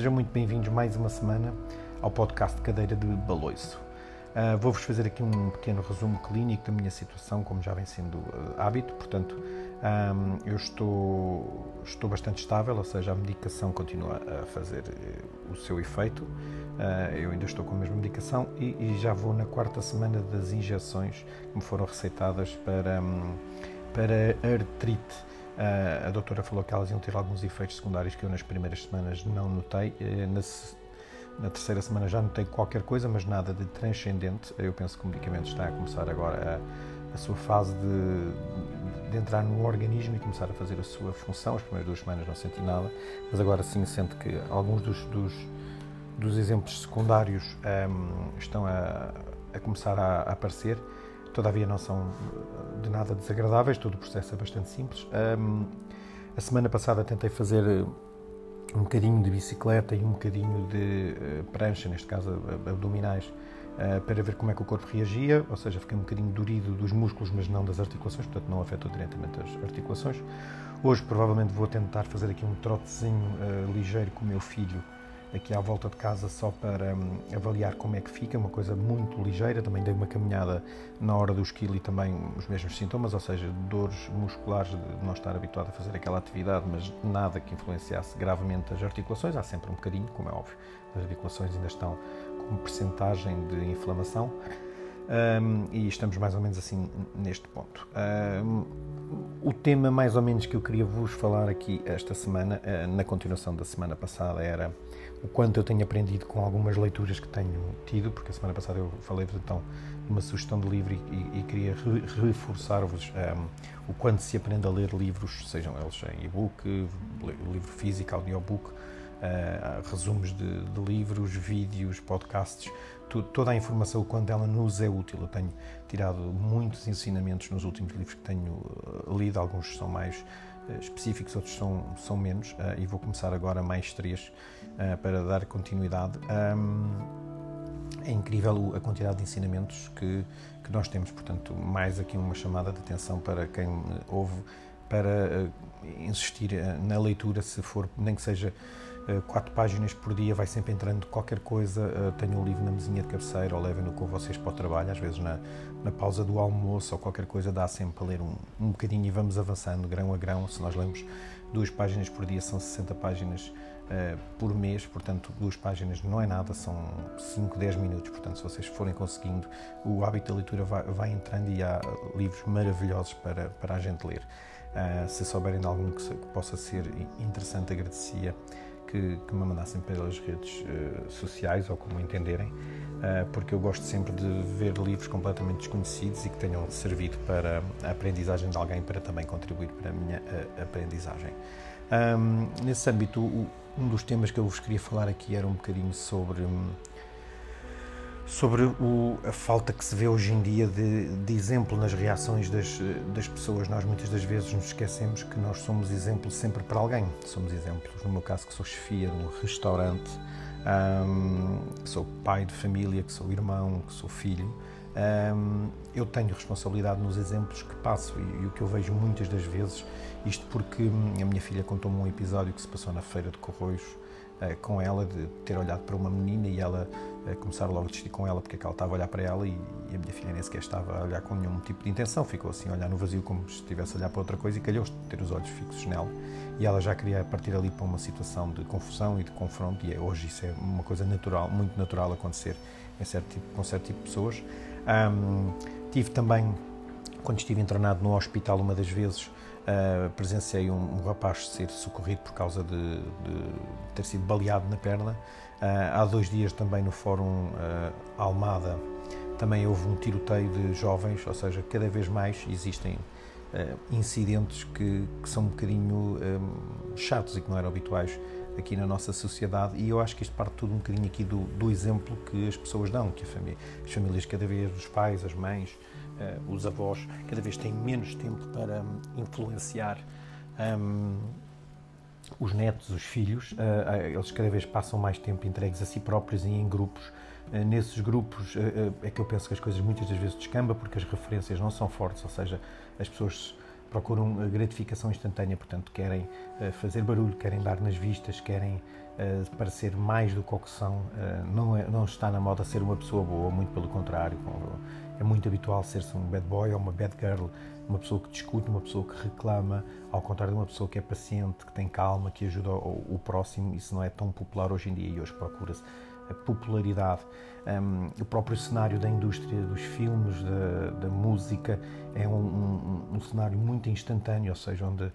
sejam muito bem-vindos mais uma semana ao podcast de Cadeira de Baloiço. Uh, Vou-vos fazer aqui um pequeno resumo clínico da minha situação, como já vem sendo uh, hábito. Portanto, um, eu estou, estou bastante estável, ou seja, a medicação continua a fazer uh, o seu efeito. eu ainda estou com a mesma medicação e, e, já vou na quarta semana das injeções que me foram receitadas para, um, para artrite. Uh, a doutora falou que elas iam ter alguns efeitos secundários que eu nas primeiras semanas não notei. Uh, na, na, terceira semana já notei qualquer coisa, mas nada de transcendente. Eu penso que o medicamento está a começar agora a, a sua fase de, de, entrar no organismo e começar a fazer a sua função. As primeiras duas semanas não senti nada, mas agora sim sinto que alguns dos, dos, dos exemplos secundários um, estão a, a começar a, a aparecer todavia não são eh, de nada desagradáveis, todo o processo é bastante simples. Um, a semana passada tentei fazer eh, um bocadinho de bicicleta e um bocadinho de uh, prancha, neste caso abdominais, para ver como é que o corpo reagia, ou seja, fiquei um bocadinho dorido dos músculos, mas não das articulações, portanto não afetou diretamente as articulações. Hoje provavelmente vou tentar fazer aqui um trotezinho uh, ligeiro com o meu filho, aqui à volta de casa só para um, avaliar como é que fica, uma coisa muito ligeira. Também dei uma caminhada na hora do esquilo e também os mesmos sintomas, ou seja, dores musculares de não estar habituado a fazer aquela atividade, mas nada que influenciasse gravemente as articulações. Há sempre um bocadinho, como é óbvio, as articulações ainda estão com percentagem de inflamação. Um, e estamos mais ou menos assim neste ponto. Um, o tema mais ou menos que eu queria vos falar aqui esta semana, uh, na continuação da semana passada, era o quanto eu tenho aprendido com algumas leituras que tenho tido, porque a semana passada eu falei-vos então de uma sugestão de livro e, e queria re reforçar-vos um, o quanto se aprende a ler livros, sejam eles em e-book, livro físico, audiobook, uh, resumos de, de, livros, vídeos, podcasts, tu, toda a informação, quando ela nos é útil. Eu tenho tirado muitos ensinamentos nos últimos livros que tenho uh, lido, alguns são mais específicos, outros são, são menos, e vou começar agora mais três uh, para dar continuidade. É incrível a quantidade de ensinamentos que, que nós temos, portanto, mais aqui uma chamada de atenção para quem ouve para insistir na leitura, se for, nem que seja quatro páginas por dia, vai sempre entrando qualquer coisa. tenho o livro na mesinha de cabeceira ou levem-no com vocês para o trabalho, às vezes na, na pausa do almoço ou qualquer coisa, dá sempre para ler um, um bocadinho e vamos avançando grão a grão. Se nós lemos duas páginas por dia, são 60 páginas uh, por mês, portanto, duas páginas não é nada, são 5, 10 minutos. Portanto, se vocês forem conseguindo, o hábito da leitura vai, vai entrando e há livros maravilhosos para, para a gente ler. Uh, se souberem de algum que, que, possa ser interessante, agradecia que, que me mandassem pelas redes uh, sociais ou como entenderem, uh, porque eu gosto sempre de ver livros completamente desconhecidos e que tenham servido para a aprendizagem de alguém, para também contribuir para a minha aprendizagem. Um, nesse âmbito, um dos temas que eu vos queria falar aqui era um bocadinho sobre sobre o, a falta que se vê hoje em dia de, de, exemplo nas reações das, das pessoas. Nós muitas das vezes nos esquecemos que nós somos exemplo sempre para alguém. Somos exemplos, no meu caso, que sou chefia de um restaurante, um, sou pai de família, que sou irmão, que sou filho. Um, eu tenho responsabilidade nos exemplos que passo e, e, o que eu vejo muitas das vezes, isto porque a minha filha contou-me um episódio que se passou na feira de Corroios com ela, de ter olhado para uma menina e ela uh, começar logo a discutir com ela porque é ela estava a olhar para ela e, e, a minha filha nem sequer estava a olhar com nenhum tipo de intenção, ficou assim a olhar no vazio como se estivesse a olhar para outra coisa e calhou ter os olhos fixos nela e ela já queria partir ali para uma situação de confusão e de confronto e é, hoje isso é uma coisa natural, muito natural acontecer em certo tipo, com certo tipo de pessoas. Um, tive também, quando estive internado no hospital, uma das vezes uh, presenciei um, um, rapaz ser socorrido por causa de, de ter sido baleado na perna. Uh, há dois dias também no Fórum uh, Almada também houve um tiroteio de jovens, ou seja, cada vez mais existem incidentes que, que, são um bocadinho um, chatos e que não eram habituais aqui na nossa sociedade e eu acho que isto parte tudo um bocadinho aqui do, do exemplo que as pessoas dão, que família, as famílias cada vez, os pais, as mães, uh, os avós, cada vez têm menos tempo para um, influenciar um, os netos, os filhos, uh, eles cada vez passam mais tempo entregues a si próprios e em grupos. Nesses grupos é que eu penso que as coisas muitas das vezes descamba porque as referências não são fortes, ou seja, as pessoas procuram gratificação instantânea, portanto, querem fazer barulho, querem dar nas vistas, querem parecer mais do que o que são. não, é, não está na moda ser uma pessoa boa, muito pelo contrário. É muito habitual ser-se um bad boy ou uma bad girl, uma pessoa que discute, uma pessoa que reclama, ao contrário de uma pessoa que é paciente, que tem calma, que ajuda o, o próximo. Isso não é tão popular hoje em dia e hoje procura-se popularidade. Um, o próprio cenário da indústria dos filmes, da, da música, é um, um, um, cenário muito instantâneo, ou seja, onde uh,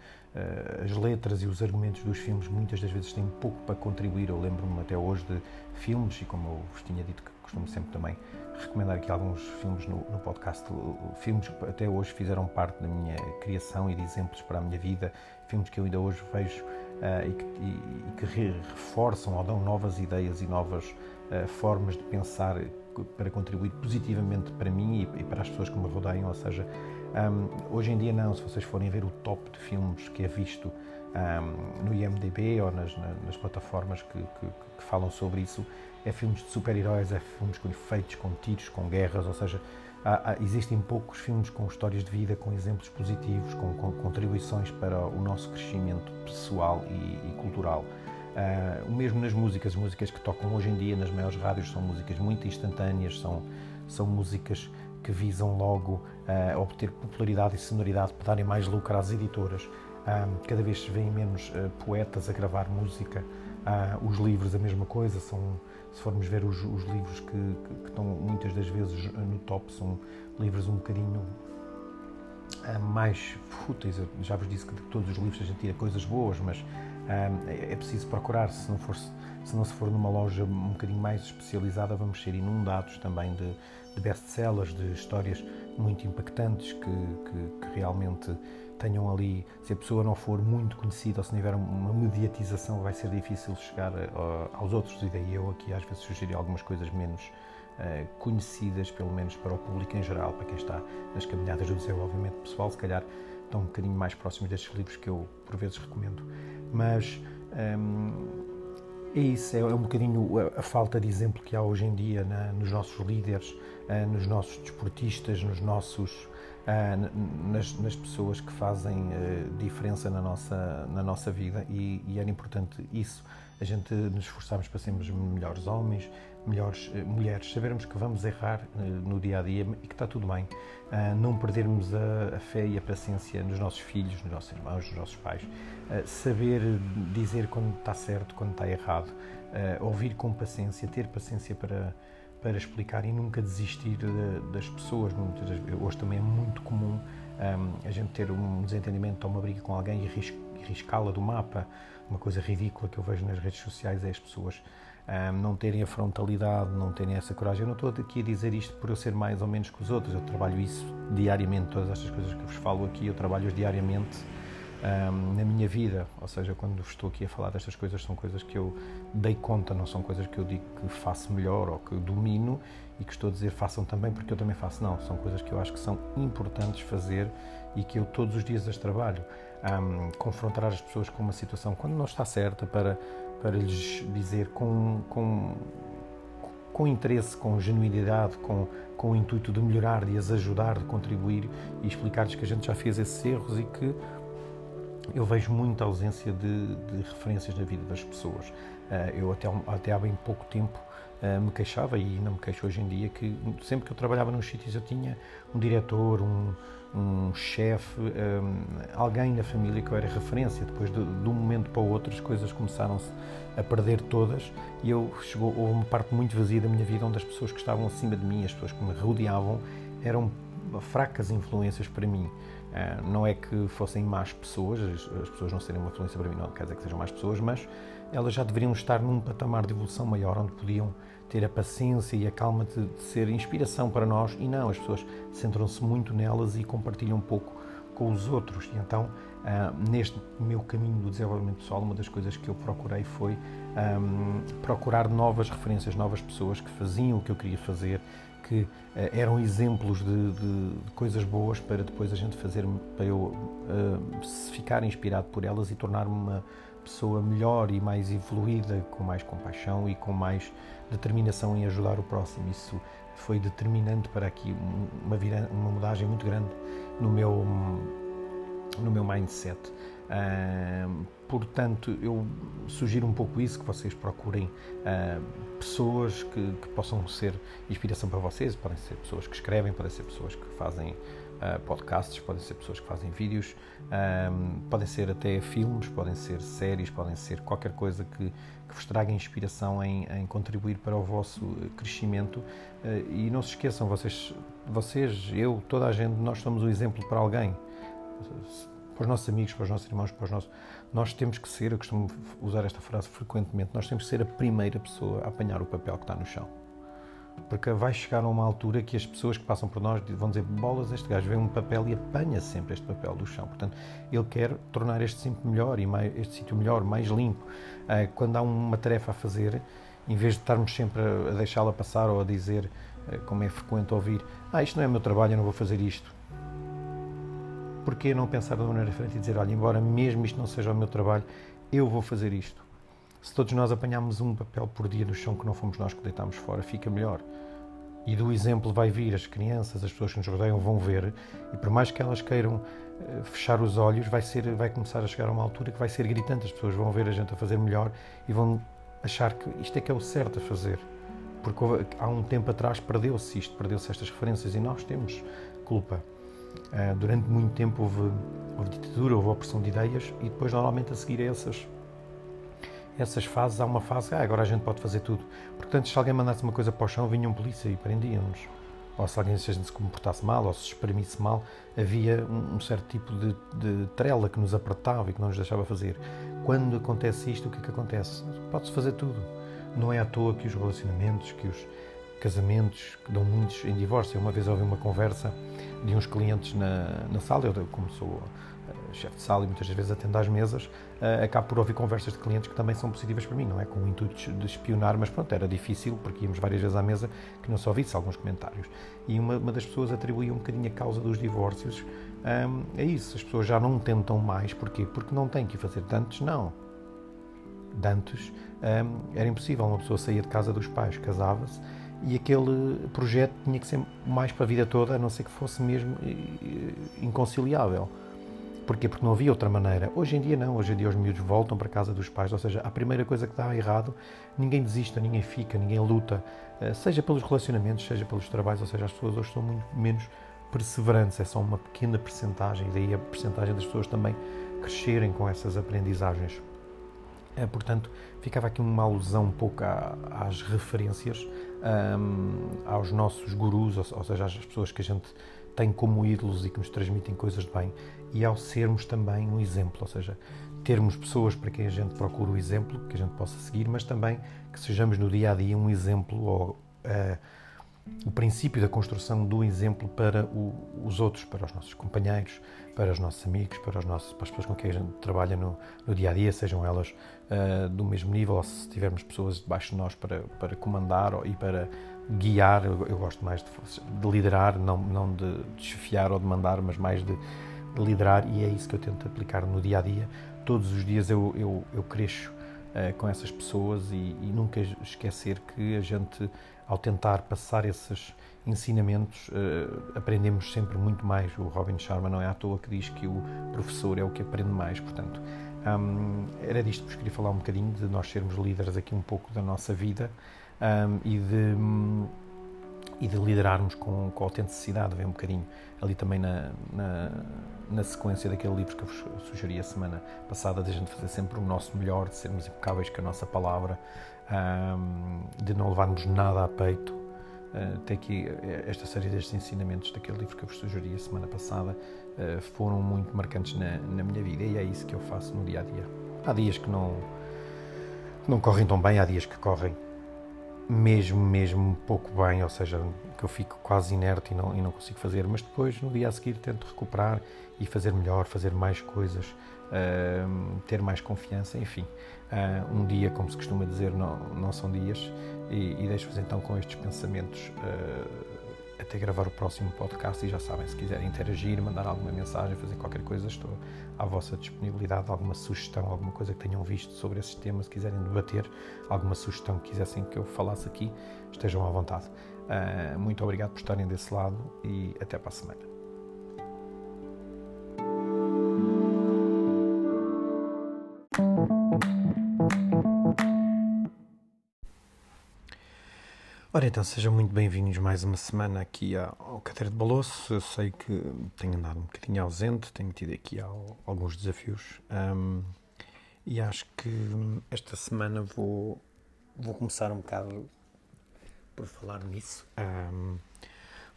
as letras e os argumentos dos filmes muitas das vezes têm pouco para contribuir. Eu lembro-me até hoje de filmes, e como eu vos tinha dito que costumo sempre também recomendar aqui alguns filmes no, no podcast, filmes que até hoje fizeram parte da minha criação e de exemplos para a minha vida, filmes que eu ainda hoje vejo uh, e, que, e, que, reforçam ou dão novas ideias e novas uh, formas de pensar para contribuir positivamente para mim e, e para as pessoas que me rodeiam. Ou seja, um, hoje em dia, não, se vocês forem ver o top de filmes que é visto um, no IMDb ou nas, nas plataformas que, que, que, falam sobre isso, é filmes de super-heróis, é filmes com efeitos, com tiros, com guerras, ou seja, há, há, existem poucos filmes com histórias de vida, com exemplos positivos, com, com contribuições para o nosso crescimento pessoal e, e cultural. Uh, mesmo nas músicas, as músicas que tocam hoje em dia nas maiores rádios são músicas muito instantâneas, são, são músicas que visam logo uh, obter popularidade e sonoridade para darem mais lucro às editoras. Cada vez se vêem menos poetas a gravar música, os livros a mesma coisa, são se formos ver os, os livros que, que, que, estão muitas das vezes no top, são livros um bocadinho uh, mais fúteis. Eu já vos disse que de todos os livros a gente tira coisas boas, mas uh, é, é preciso procurar. Se não, for, se não se for numa loja um bocadinho mais especializada, vamos ser inundados também de, de best-sellers, de histórias muito impactantes que, que, que realmente tenham ali, se a pessoa não for muito conhecida ou se não tiver uma mediatização, vai ser difícil chegar a, aos outros. E daí eu aqui às vezes sugeri algumas coisas menos uh, conhecidas, pelo menos para o público em geral, para quem está nas caminhadas do desenvolvimento pessoal, se calhar estão um bocadinho mais próximos destes livros que eu por vezes recomendo. Mas ehm, é isso, é, é um bocadinho a, falta de exemplo que há hoje em dia nos nossos líderes, uh, nos nossos desportistas, nos nossos ah, nas, nas, pessoas que fazem ah, diferença na nossa, na nossa vida e, e, era importante isso, a gente nos esforçarmos para sermos melhores homens, melhores ah, mulheres, sabermos que vamos errar no dia a dia e que está tudo bem, não perdermos a, a, fé e a paciência nos nossos filhos, nos nossos irmãos, nos nossos pais, saber dizer quando está certo, quando está errado, ouvir com paciência, ter paciência para para explicar e nunca desistir das pessoas. Muitas hoje também é muito comum um, a gente ter um desentendimento ou uma briga com alguém e riscá-la do mapa. Uma coisa ridícula que eu vejo nas redes sociais é as pessoas um, não terem a frontalidade, não terem essa coragem. Eu não estou aqui a dizer isto por eu ser mais ou menos que os outros, eu trabalho isso diariamente, todas estas coisas que vos falo aqui, eu trabalho-as diariamente um, na minha vida. Ou seja, quando estou aqui a falar destas coisas, são coisas que eu dei conta, não são coisas que eu digo que faço melhor ou que domino e que estou a dizer façam também porque eu também faço. Não, são coisas que eu acho que são importantes fazer e que eu todos os dias as trabalho. Um, confrontar as pessoas com uma situação quando não está certa para, para lhes dizer com, com, com interesse, com genuinidade, com, com o intuito de melhorar, de as ajudar, de contribuir e explicar-lhes que a gente já fez esses erros e que eu vejo muita ausência de, de, referências na vida das pessoas. Eh, eu até, até há bem pouco tempo eh, me queixava, e não me queixo hoje em dia, que sempre que eu trabalhava nos sítios eu tinha um diretor, um, um chefe, um, eh, alguém na família que eu era referência. Depois de, de um momento para o outro as coisas começaram-se a perder todas e eu chegou, houve uma parte muito vazia da minha vida onde as pessoas que estavam acima de mim, as pessoas que me rodeavam, eram fracas influências para mim. Eh, não é que fossem más pessoas, as pessoas não serem uma influência para mim, não quer dizer que sejam más pessoas, mas elas já deveriam estar num patamar de evolução maior, onde podiam ter a paciência e a calma de, de ser inspiração para nós, e não, as pessoas centram-se muito nelas e compartilham um pouco com os outros. E então, uh, neste meu caminho do desenvolvimento pessoal, uma das coisas que eu procurei foi um, ehm, procurar novas referências, novas pessoas que faziam o que eu queria fazer, que uh, eram exemplos de, de, de, coisas boas para depois a gente fazer, para eu uh, ficar inspirado por elas e tornar-me uma pessoa melhor e mais evoluída, com mais compaixão e com mais determinação em ajudar o próximo. Isso foi determinante para aqui uma, uma mudagem muito grande no meu no meu mindset. Uh, portanto, eu sugiro um pouco isso, que vocês procurem uh, pessoas que, que, possam ser inspiração para vocês, podem ser pessoas que escrevem, podem ser pessoas que fazem uh, podcasts, podem ser pessoas que fazem vídeos, podem ser até filmes, podem ser séries, podem ser qualquer coisa que, que vos traga inspiração em, em, contribuir para o vosso crescimento. Uh, e não se esqueçam, vocês, vocês, eu, toda a gente, nós somos um exemplo para alguém para os nossos amigos, para os nossos irmãos, para os nossos. Nós temos que ser, eu costumo usar esta frase frequentemente, nós temos que ser a primeira pessoa a apanhar o papel que está no chão. Porque vai chegar a uma altura que as pessoas que passam por nós vão dizer: bolas, este gajo vê um papel e apanha sempre este papel do chão. Portanto, ele quer tornar este sítio melhor mais, este sítio melhor, mais limpo. Ah, quando há uma tarefa a fazer, em vez de estarmos sempre a deixá-la passar ou a dizer, ah, como é frequente ouvir: Ah, isto não é meu trabalho, eu não vou fazer isto Porquê não pensar de uma maneira diferente e dizer, olha, embora mesmo isto não seja o meu trabalho, eu vou fazer isto? Se todos nós apanharmos um papel por dia no chão que não fomos nós que deitámos fora, fica melhor. E do exemplo vai vir, as crianças, as pessoas que nos rodeiam vão ver, e por mais que elas queiram eh, fechar os olhos, vai, ser, vai começar a chegar a uma altura que vai ser gritante. As pessoas vão ver a gente a fazer melhor e vão achar que isto é que é o certo a fazer. Porque há um tempo atrás perdeu-se isto, perdeu-se estas referências e nós temos culpa. Uh, durante muito tempo houve, houve, ditadura, houve opressão de ideias e depois normalmente a seguir a essas, essas fases há uma fase, ah, agora a gente pode fazer tudo. Portanto, se alguém mandasse uma coisa para o chão, vinha um polícia e prendiam-nos. Ou se alguém se se comportasse mal, ou se espremisse mal, havia um, um certo tipo de, de trela que nos apertava e que não nos deixava fazer. Quando acontece isto, o que é que acontece? Pode-se fazer tudo. Não é à toa que os relacionamentos, que os casamentos, que dão muitos em divórcio. Uma vez houve uma conversa de uns clientes na, na sala, eu como sou uh, chefe de sala e muitas vezes atendo às mesas, uh, acabo por ouvir conversas de clientes que também são positivas para mim, não é com o intuito de espionar, mas pronto, era difícil porque íamos várias vezes à mesa que não se ouvisse alguns comentários. E uma, uma das pessoas atribuía um bocadinho a causa dos divórcios um, a isso, as pessoas já não tentam mais, porquê? Porque não têm que fazer tantos, não. Dantes um, era impossível, uma pessoa saía de casa dos pais, casava-se e aquele projeto tinha que ser mais para a vida toda, a não ser que fosse mesmo eh, inconciliável. Porquê? Porque não havia outra maneira. Hoje em dia não, hoje em dia os miúdos voltam para a casa dos pais, ou seja, a primeira coisa que dá errado, ninguém desista, ninguém fica, ninguém luta, eh, seja pelos relacionamentos, seja pelos trabalhos, ou seja, as pessoas hoje são muito menos perseverantes, é só uma pequena percentagem, daí a percentagem das pessoas também crescerem com essas aprendizagens. Portanto, ficava aqui uma alusão um pouco às referências, um, aos nossos gurus, ou, ou, seja, às pessoas que a gente tem como ídolos e que nos transmitem coisas de bem, e ao sermos também um exemplo, ou seja, termos pessoas para quem a gente procura o exemplo, que a gente possa seguir, mas também que sejamos no dia a dia um exemplo ou uh, o princípio da construção do exemplo para o, os outros, para os nossos companheiros, para os nossos amigos, para, os nossos, para as pessoas com quem a gente trabalha no, no dia a dia, sejam elas uh, do mesmo nível ou se tivermos pessoas debaixo de nós para, para comandar e para guiar. Eu, eu gosto mais de, de, liderar, não, não de desfiar ou de mandar, mas mais de, de, liderar e é isso que eu tento aplicar no dia a dia. Todos os dias eu, eu, eu cresço uh, com essas pessoas e, e nunca esquecer que a gente ao tentar passar esses ensinamentos, uh, aprendemos sempre muito mais. O Robin Sharma não é à toa que diz que o professor é o que aprende mais, portanto. Um, era disto que vos queria falar um bocadinho, de nós sermos líderes aqui um pouco da nossa vida um, e, de, um, e de liderarmos com, com autenticidade, vem um bocadinho ali também na, na, na, sequência daquele livro que eu vos sugeri a semana passada, de a gente fazer sempre o nosso melhor, de sermos impecáveis com a nossa palavra, de não levarmos nada a peito. Uh, tem aqui eh, esta série destes ensinamentos daquele livro que eu vos sugeri a semana passada foram muito marcantes na, na, minha vida e é isso que eu faço no dia a dia. Há dias que não, não correm tão bem, há dias que correm mesmo, mesmo pouco bem, ou seja, que eu fico quase inerte e não, e não consigo fazer, mas depois no dia a seguir tento recuperar e fazer melhor, fazer mais coisas, uh, ter mais confiança, enfim. Uh, um dia, como se costuma dizer, não, não são dias, e, e deixo-vos então com estes pensamentos uh, até gravar o próximo podcast. E já sabem, se quiserem interagir, mandar alguma mensagem, fazer qualquer coisa, estou à vossa disponibilidade. Alguma sugestão, alguma coisa que tenham visto sobre esses temas, se quiserem debater, alguma sugestão que quisessem que eu falasse aqui, estejam à vontade. Uh, muito obrigado por estarem desse lado e até para a semana. Ora então, sejam muito bem-vindos mais uma semana aqui ao Cadeira de Baloço. Eu sei que tenho andado um bocadinho ausente, tenho tido aqui alguns desafios um, e acho que esta semana vou, vou começar um bocado por falar nisso. Um,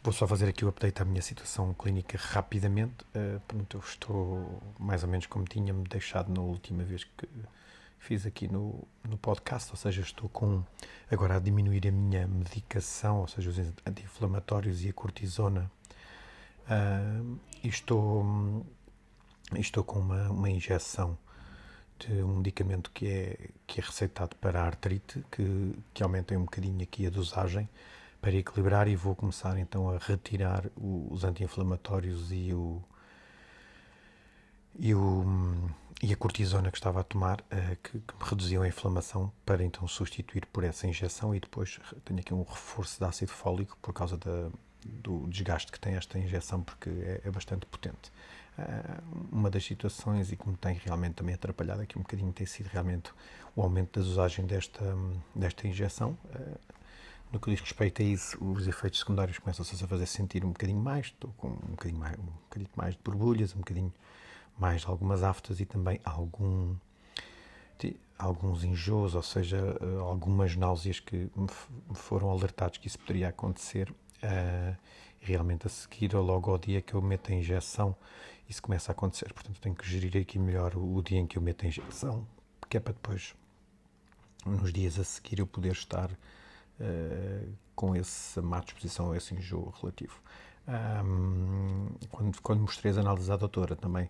vou só fazer aqui o update à minha situação clínica rapidamente. Uh, pronto, eu estou mais ou menos como tinha-me deixado na última vez que fiz aqui no, no podcast, ou seja, estou com agora a diminuir a minha medicação, ou seja, os anti-inflamatórios e a cortisona, uh, e estou, estou com uma, uma injeção de um medicamento que é, que é receitado para a artrite, que, que aumenta um bocadinho aqui a dosagem para equilibrar e vou começar então a retirar os anti-inflamatórios e o, e o e a cortisona que estava a tomar, uh, que, que, me reduziam a inflamação, para então substituir por essa injeção e depois tenho aqui um reforço de ácido fólico por causa da, do desgaste que tem esta injeção, porque é, é bastante potente. Uh, uma das situações e que me tem realmente também atrapalhado aqui um bocadinho tem sido realmente o aumento da dosagem desta, desta injeção. Uh, no que diz respeito a isso, os efeitos secundários começam-se a fazer sentir um bocadinho mais, estou com um bocadinho mais, um bocadinho mais de borbulhas, um bocadinho mais algumas aftas e também algum, alguns enjoos, ou seja, eh, algumas náuseas que foram alertados que isso poderia acontecer. Uh, realmente a seguir ou logo ao dia que eu meto a injeção, isso começa a acontecer. Portanto, tenho que gerir aqui melhor o, o dia em que eu meto a injeção, que é para depois, nos dias a seguir, eu poder estar uh, com essa má disposição, esse enjoo relativo. Um, quando, quando mostrei as análises à doutora também,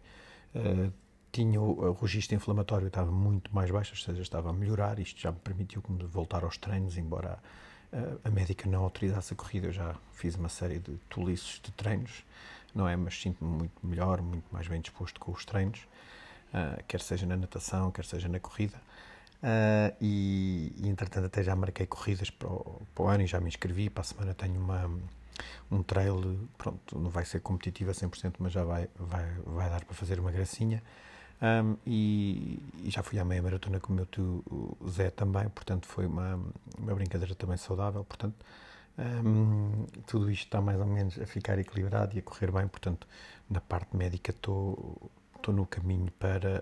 Uh, tinha o, o registro inflamatório estava muito mais baixo, ou seja, estava a melhorar. Isto já me permitiu voltar aos treinos, embora a, a médica não autorizasse a corrida. Eu já fiz uma série de tolices de treinos, não é? Mas sinto-me muito melhor, muito mais bem disposto com os treinos, uh, quer seja na natação, quer seja na corrida. Uh, e, e, entretanto, até já marquei corridas para o, para o ano e já me inscrevi. Para a semana tenho uma um trail, pronto, não vai ser competitivo a 100%, mas já vai, vai, vai dar para fazer uma gracinha. Um, e, e, já fui à meia maratona com o meu tio Zé também, portanto foi uma, uma brincadeira também saudável, portanto um, tudo isto está mais ou menos a ficar equilibrado e a correr bem, portanto na parte médica estou estou no caminho para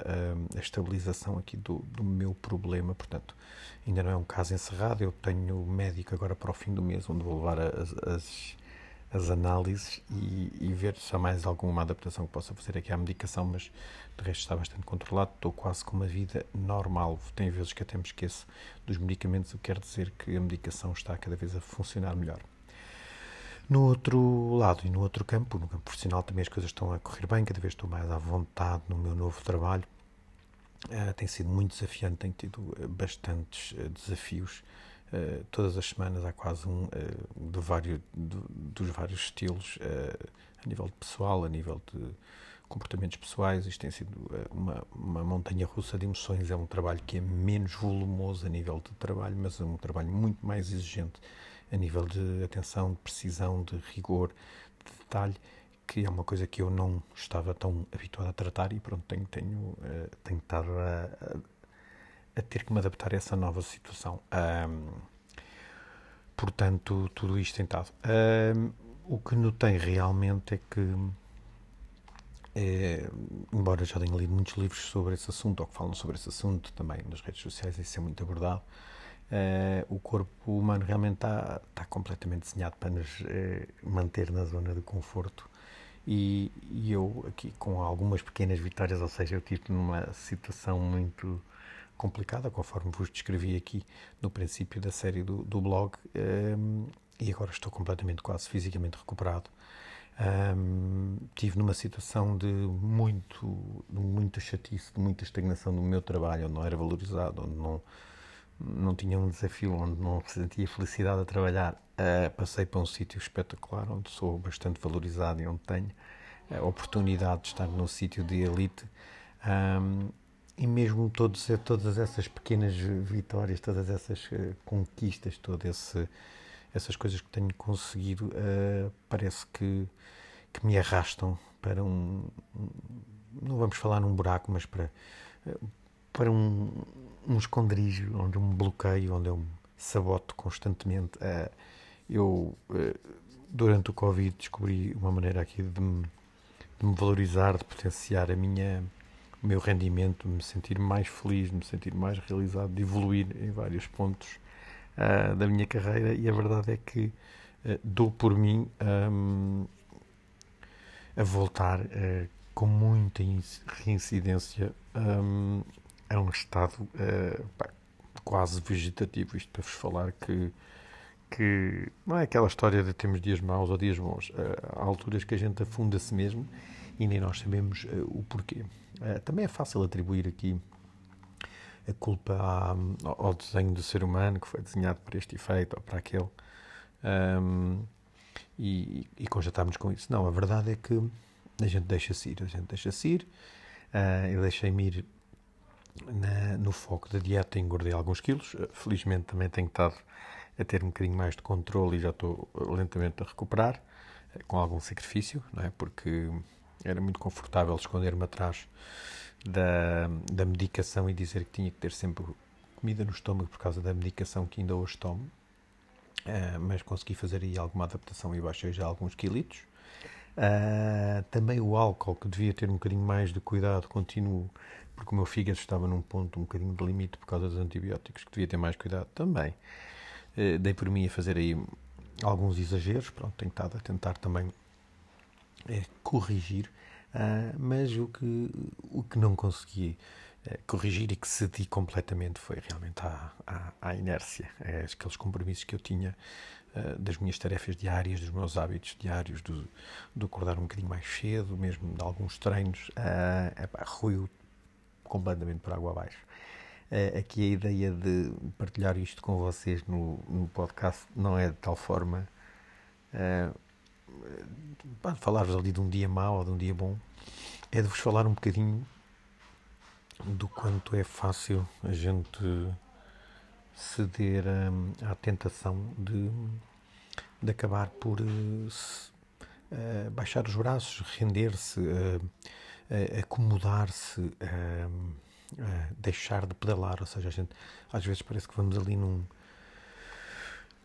a estabilização aqui do, do meu problema, portanto ainda não é um caso encerrado, eu tenho médico agora para o fim do mês onde vou levar as, as as análises e, e, ver se há mais alguma adaptação que possa fazer aqui à medicação, mas de resto está bastante controlado, estou quase com uma vida normal. Tem vezes que até me esqueço dos medicamentos, o que quer dizer que a medicação está cada vez a funcionar melhor. No outro lado e no outro campo, no campo profissional, também as coisas estão a correr bem, cada vez estou mais à vontade no meu novo trabalho. Uh, tem sido muito desafiante, tenho tido eh, bastantes uh, desafios Uh, todas as semanas há quase um uh, de vários, de, dos vários estilos, uh, a nível de pessoal, a nível de comportamentos pessoais. Isto tem sido uma, uma montanha russa de emoções. É um trabalho que é menos volumoso a nível de trabalho, mas é um trabalho muito mais exigente a nível de atenção, de precisão, de rigor, de detalhe, que é uma coisa que eu não estava tão habituado a tratar e pronto, tenho, tenho, tenho estado a, a ter que me adaptar a essa nova situação. Um, portanto, tudo isto tentado. Um, o que notei realmente é que, é, embora já tenha lido muitos livros sobre esse assunto, ou que falam sobre esse assunto também nas redes sociais, isso é muito abordado, Uh, o corpo humano realmente está, está completamente desenhado para nos uh, manter na zona de conforto e, e, eu aqui com algumas pequenas vitórias, ou seja, eu tive numa situação muito complicada, conforme vos descrevi aqui no princípio da série do, do blog, um, e agora estou completamente quase fisicamente recuperado. Um, tive numa situação de muito, de muita chatice, de muita estagnação no meu trabalho, onde não era valorizado, onde não, não tinha um desafio, onde não sentia felicidade a trabalhar. Uh, passei para um sítio espetacular, onde sou bastante valorizado e onde tenho a oportunidade de estar num sítio de elite. Um, e mesmo todos, todas essas pequenas vitórias, todas essas uh, conquistas, todas essas coisas que tenho conseguido, uh, parece que, que me arrastam para um, Não vamos falar num buraco, mas para, uh, para um, um esconderijo, onde eu me bloqueio, onde eu me saboto constantemente. eu, durante o Covid, descobri uma maneira aqui de me, de me valorizar, de potenciar a minha, o meu rendimento, me sentir mais feliz, me sentir mais realizado, de evoluir em vários pontos uh, da minha carreira. E a verdade é que uh, dou por mim um, a voltar uh, com muita reincidência um, a um estado pá, quase vegetativo. Isto para vos falar que que não é aquela história de temos dias maus ou dias bons. Há alturas que a gente afunda-se mesmo e nem nós sabemos o porquê. Também é fácil atribuir aqui a culpa ao desenho do ser humano que foi desenhado para este efeito ou para aquele. Um, e, e com isso. Não, a verdade é que a gente deixa-se ir, a gente deixa-se ir. Uh, eu deixei-me ir na, no foco da dieta engordei alguns quilos. Uh, felizmente também tenho estado a ter um bocadinho mais de controle e já estou lentamente a recuperar, uh, com algum sacrifício, não é? porque era muito confortável esconder-me atrás da, da medicação e dizer que tinha que ter sempre comida no estômago por causa da medicação que ainda hoje tomo. Uh, mas consegui fazer aí alguma adaptação e baixei já alguns quilitos. Uh, também o álcool, que devia ter um bocadinho mais de cuidado, continuo, porque o meu fígado estava num ponto um bocadinho de limite por causa dos antibióticos, que devia ter mais cuidado também. Uh, dei por mim a fazer aí alguns exageros, pronto, tenho estado a tentar também é, corrigir Uh, mas o que, o que não consegui uh, corrigir e que cedi completamente foi realmente à, à inércia, é aqueles compromissos que eu tinha uh, das minhas tarefas diárias, dos meus hábitos diários, do, do acordar um bocadinho mais cedo, mesmo de alguns treinos, uh, ruiu completamente por água abaixo. aqui a ideia de partilhar isto com vocês no, no podcast não é de tal forma falar-vos ali de um dia mau ou de um dia bom, é de vos falar um bocadinho do quanto é fácil a gente ceder à tentação de, de acabar por uh, baixar os braços, render-se, uh, acomodar-se, uh, deixar de pedalar. Ou seja, a gente às vezes parece que vamos ali num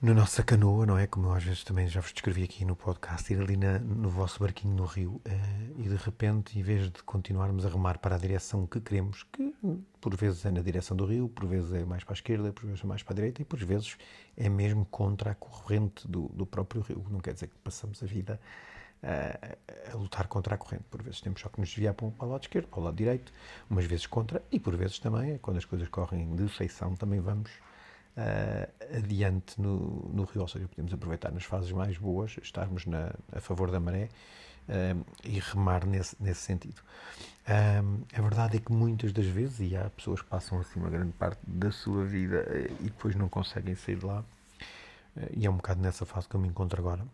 na nossa canoa, não é? Como às vezes também já vos descrevi aqui no podcast, ir ali na, no vosso barquinho no rio uh, e de repente, em vez de continuarmos a remar para a direção que queremos, que por vezes é na direção do rio, por vezes é mais para a esquerda, por vezes é mais para a direita e por vezes é mesmo contra a corrente do, do próprio rio. Não quer dizer que passamos a vida uh, a lutar contra a corrente. Por vezes temos só que nos desviar para, para o lado esquerdo, para o lado direito, umas vezes contra e por vezes também, quando as coisas correm de feição, também vamos uh, adiante no, no rio, ou seja, podemos aproveitar nas fases mais boas, estarmos na, a favor da maré uh, e remar nesse, nesse sentido. Um, a verdade é que muitas das vezes, e há pessoas que passam assim uma grande parte da sua vida e depois não conseguem sair de lá, e é um bocado nessa fase que eu me encontro agora,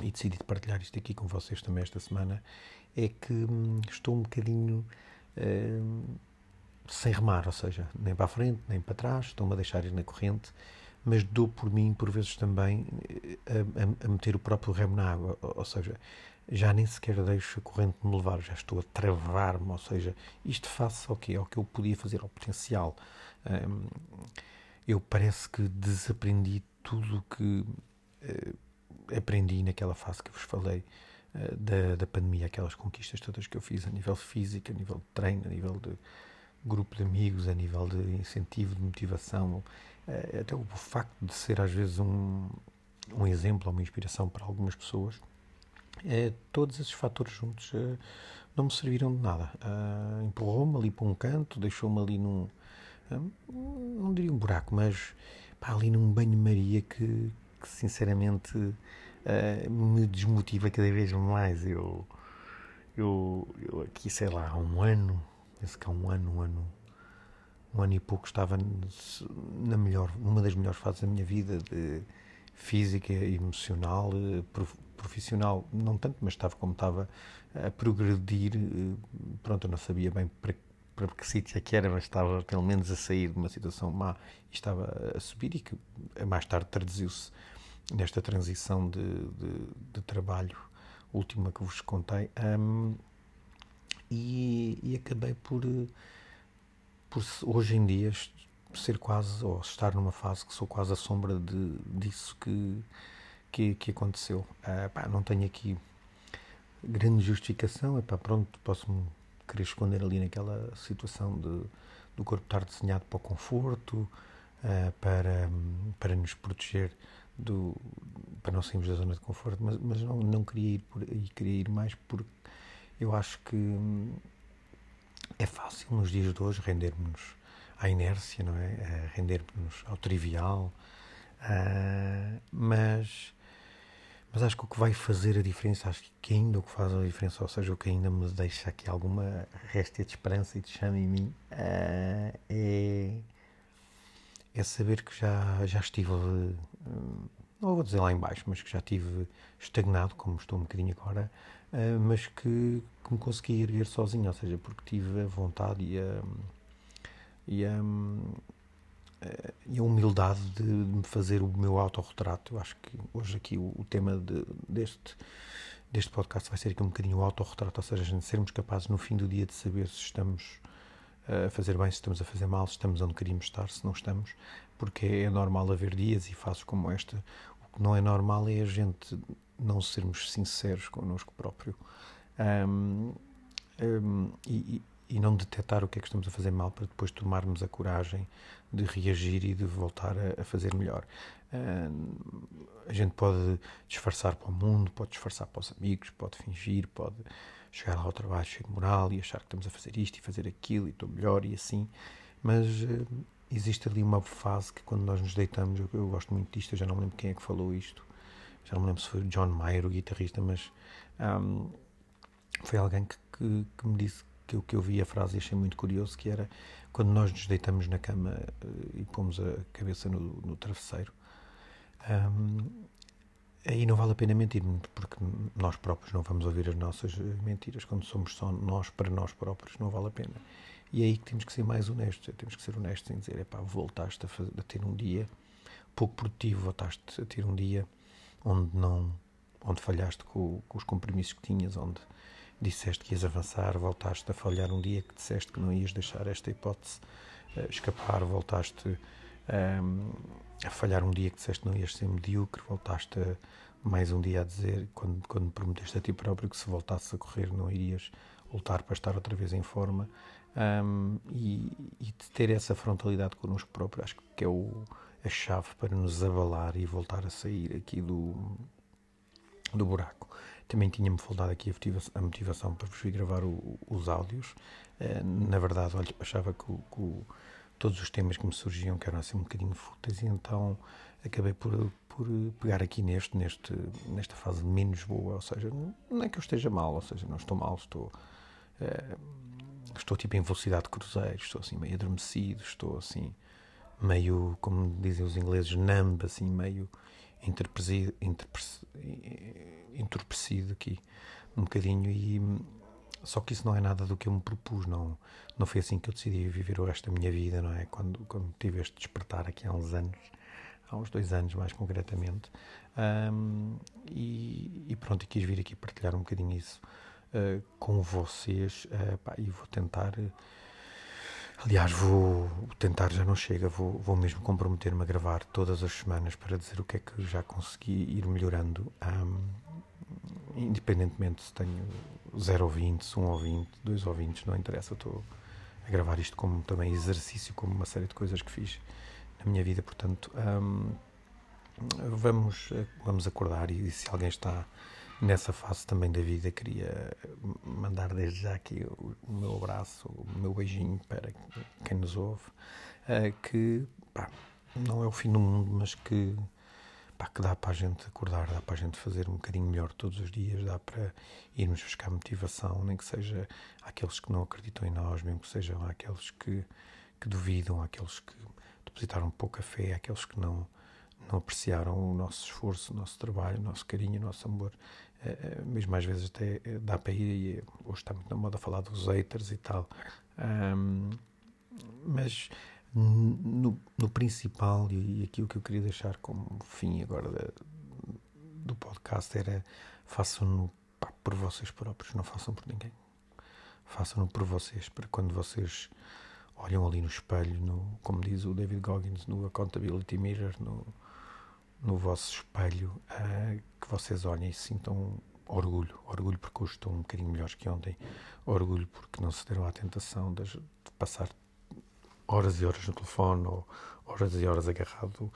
e decidi partilhar isto aqui com vocês também esta semana, é que hum, estou um bocadinho. Hum, sem remar, ou seja, nem para a frente, nem para trás, estou-me a deixar ir na corrente, mas dou por mim, por vezes também, eh, a, a, a meter o próprio remo na água, ou, seja, já nem sequer deixo a corrente me levar, já estou a travar-me, ou seja, isto face ao que Ao que eu podia fazer, ao potencial. Um, eu parece que desaprendi tudo o que uh, aprendi naquela fase que vos falei uh, da, da pandemia, aquelas conquistas todas que eu fiz a nível físico, a nível de treino, a nível de grupo de amigos, a nível de incentivo, de motivação, eh, até o facto de ser às vezes um, um exemplo, uma inspiração para algumas pessoas, é, todos esses fatores juntos é, não me serviram de nada. É, Empurrou-me ali para um canto, deixou-me ali num. não diria um buraco, mas pá, ali num banho-maria que, que, sinceramente me desmotiva cada vez mais. Eu, eu, eu aqui, sei lá, há um ano penso que há um ano, um ano, um ano e pouco estava na melhor, numa das melhores fases da minha vida, de física, emocional, profissional, não tanto, mas estava como estava a progredir. Pronto, eu não sabia bem para, para que sítio é que era, mas estava pelo menos a sair de uma situação má e estava a subir e que mais tarde traduziu-se nesta transição de, de, de, trabalho última que vos contei. Um, e, e acabei por, por hoje em dia ser quase, ou estar numa fase que sou quase a sombra de, disso que, que, que aconteceu. Uh, pá, não tenho aqui grande justificação, é pronto, posso-me querer esconder ali naquela situação de, do corpo estar desenhado para o conforto, uh, para, para nos proteger do, para não sairmos da zona de conforto, mas, mas não, não queria ir por queria ir mais porque eu acho que hum, é fácil nos dias de hoje rendermos à inércia, não é? Rendermos ao trivial, uh, mas mas acho que o que vai fazer a diferença, acho que ainda o que faz a diferença, ou seja, o que ainda me deixa aqui alguma réstia de esperança e de chama em mim, uh, é, é saber que já, já estive, uh, não vou dizer lá embaixo, mas que já estive estagnado, como estou um bocadinho agora, uh, mas que, que, me consegui erguer sozinho, ou seja, porque tive a vontade e a, e a, e a humildade de me fazer o meu autorretrato. Eu acho que hoje aqui o, o tema de, deste, deste podcast vai ser aqui um bocadinho o autorretrato, ou seja, sermos capazes no fim do dia de saber se estamos a fazer bem, se estamos a fazer mal, se estamos onde queríamos estar, se não estamos, porque é normal haver dias e fases como esta. O que não é normal é a gente não sermos sinceros connosco próprio. Um, um, e, e não detectar o que é que estamos a fazer mal para depois tomarmos a coragem de reagir e de voltar a, a fazer melhor. Uh, a gente pode disfarçar para o mundo, pode disfarçar para os amigos, pode fingir, pode chegar lá ao trabalho cheio de moral e achar que estamos a fazer isto e fazer aquilo e estou melhor e assim, mas uh, existe ali uma fase que quando nós nos deitamos, eu, eu, gosto muito disto, eu já não lembro quem é que falou isto, já não me lembro se foi John Mayer, o guitarrista, mas um, foi alguém que, que, que me disse que o que eu vi a frase e achei muito curioso, que era quando nós nos deitamos na cama uh, e pomos a cabeça no, no travesseiro, um, aí não vale a pena mentir, porque nós próprios não vamos ouvir as nossas mentiras. Quando somos só nós para nós próprios, não vale a pena. E é aí que temos que ser mais honestos. É, temos que ser honestos em dizer: pá, voltaste a, fazer, a ter um dia pouco produtivo, voltaste a ter um dia onde não onde falhaste com, com os compromissos que tinhas, onde disseste que ias avançar, voltaste a falhar um dia que disseste que não ias deixar esta hipótese uh, escapar, voltaste ehm, a falhar um dia que disseste que não ias ser medíocre, voltaste a, mais um dia a dizer, quando, quando prometeste a ti próprio que se voltasse a correr não irias voltar para estar outra vez em forma. Um, ehm, e, e ter essa frontalidade connosco próprio, acho que é o, a chave para nos abalar e voltar a sair aqui do, do buraco. Também tinha-me faltado aqui a motivação para vos vir gravar o, os áudios. Eh, na verdade, olha, achava que, que todos os temas que me surgiam que eram assim um bocadinho fúteis e então acabei por, por pegar aqui neste, neste, nesta fase menos boa, ou seja, não é que eu esteja mal, ou seja, não estou mal, estou, uh, estou tipo em velocidade de cruzeiro, estou assim meio adormecido, estou assim meio, como dizem os ingleses, numb, assim meio entorpecido, aqui um bocadinho e só que isso não é nada do que eu me propus, não, não foi assim que eu decidi viver o resto da minha vida, não é? Quando, quando tive este despertar aqui há uns anos, há uns dois anos mais concretamente, um, e, e, pronto, quis vir aqui partilhar um bocadinho isso uh, com vocês uh, pá, e vou tentar. Uh, Aliás, vou tentar, já não chega, vou, vou mesmo comprometer-me a gravar todas as semanas para dizer o que é que já consegui ir melhorando, um, independentemente se tenho 0 ouvintes, 1 um ouvinte, 2 ouvintes, não interessa, estou a gravar isto como também exercício, como uma série de coisas que fiz na minha vida, portanto, um, vamos, vamos acordar e se alguém está nessa fase também da vida, queria mandar desde já aqui o, meu abraço, o meu beijinho para quem nos ouve, uh, que pá, não é o fim do mundo, mas que, pá, que dá para a gente acordar, dá para a gente fazer um bocadinho melhor todos os dias, dá para irmos buscar motivação, nem que seja aqueles que não acreditam em nós, mesmo que sejam aqueles que, que duvidam, aqueles que depositaram pouca fé, aqueles que não não apreciaram o nosso esforço, o nosso trabalho, o nosso carinho, o nosso amor. Eh, eh, mesmo às vezes até eh, dá para ir, e hoje está muito na moda falar dos haters e tal, um, mas no, no, principal, e aquilo que eu queria deixar como fim agora da, do podcast era façam-no por vocês próprios, não façam por ninguém. Façam-no por vocês, para quando vocês olham ali no espelho, no, como diz o David Goggins, no Accountability Mirror, no, no vosso espelho, uh, que vocês olhem e sintam orgulho. Orgulho porque hoje estão um bocadinho melhores que ontem. Orgulho porque não se deram à tentação de, de passar horas e horas no telefone ou horas e horas agarrado uh,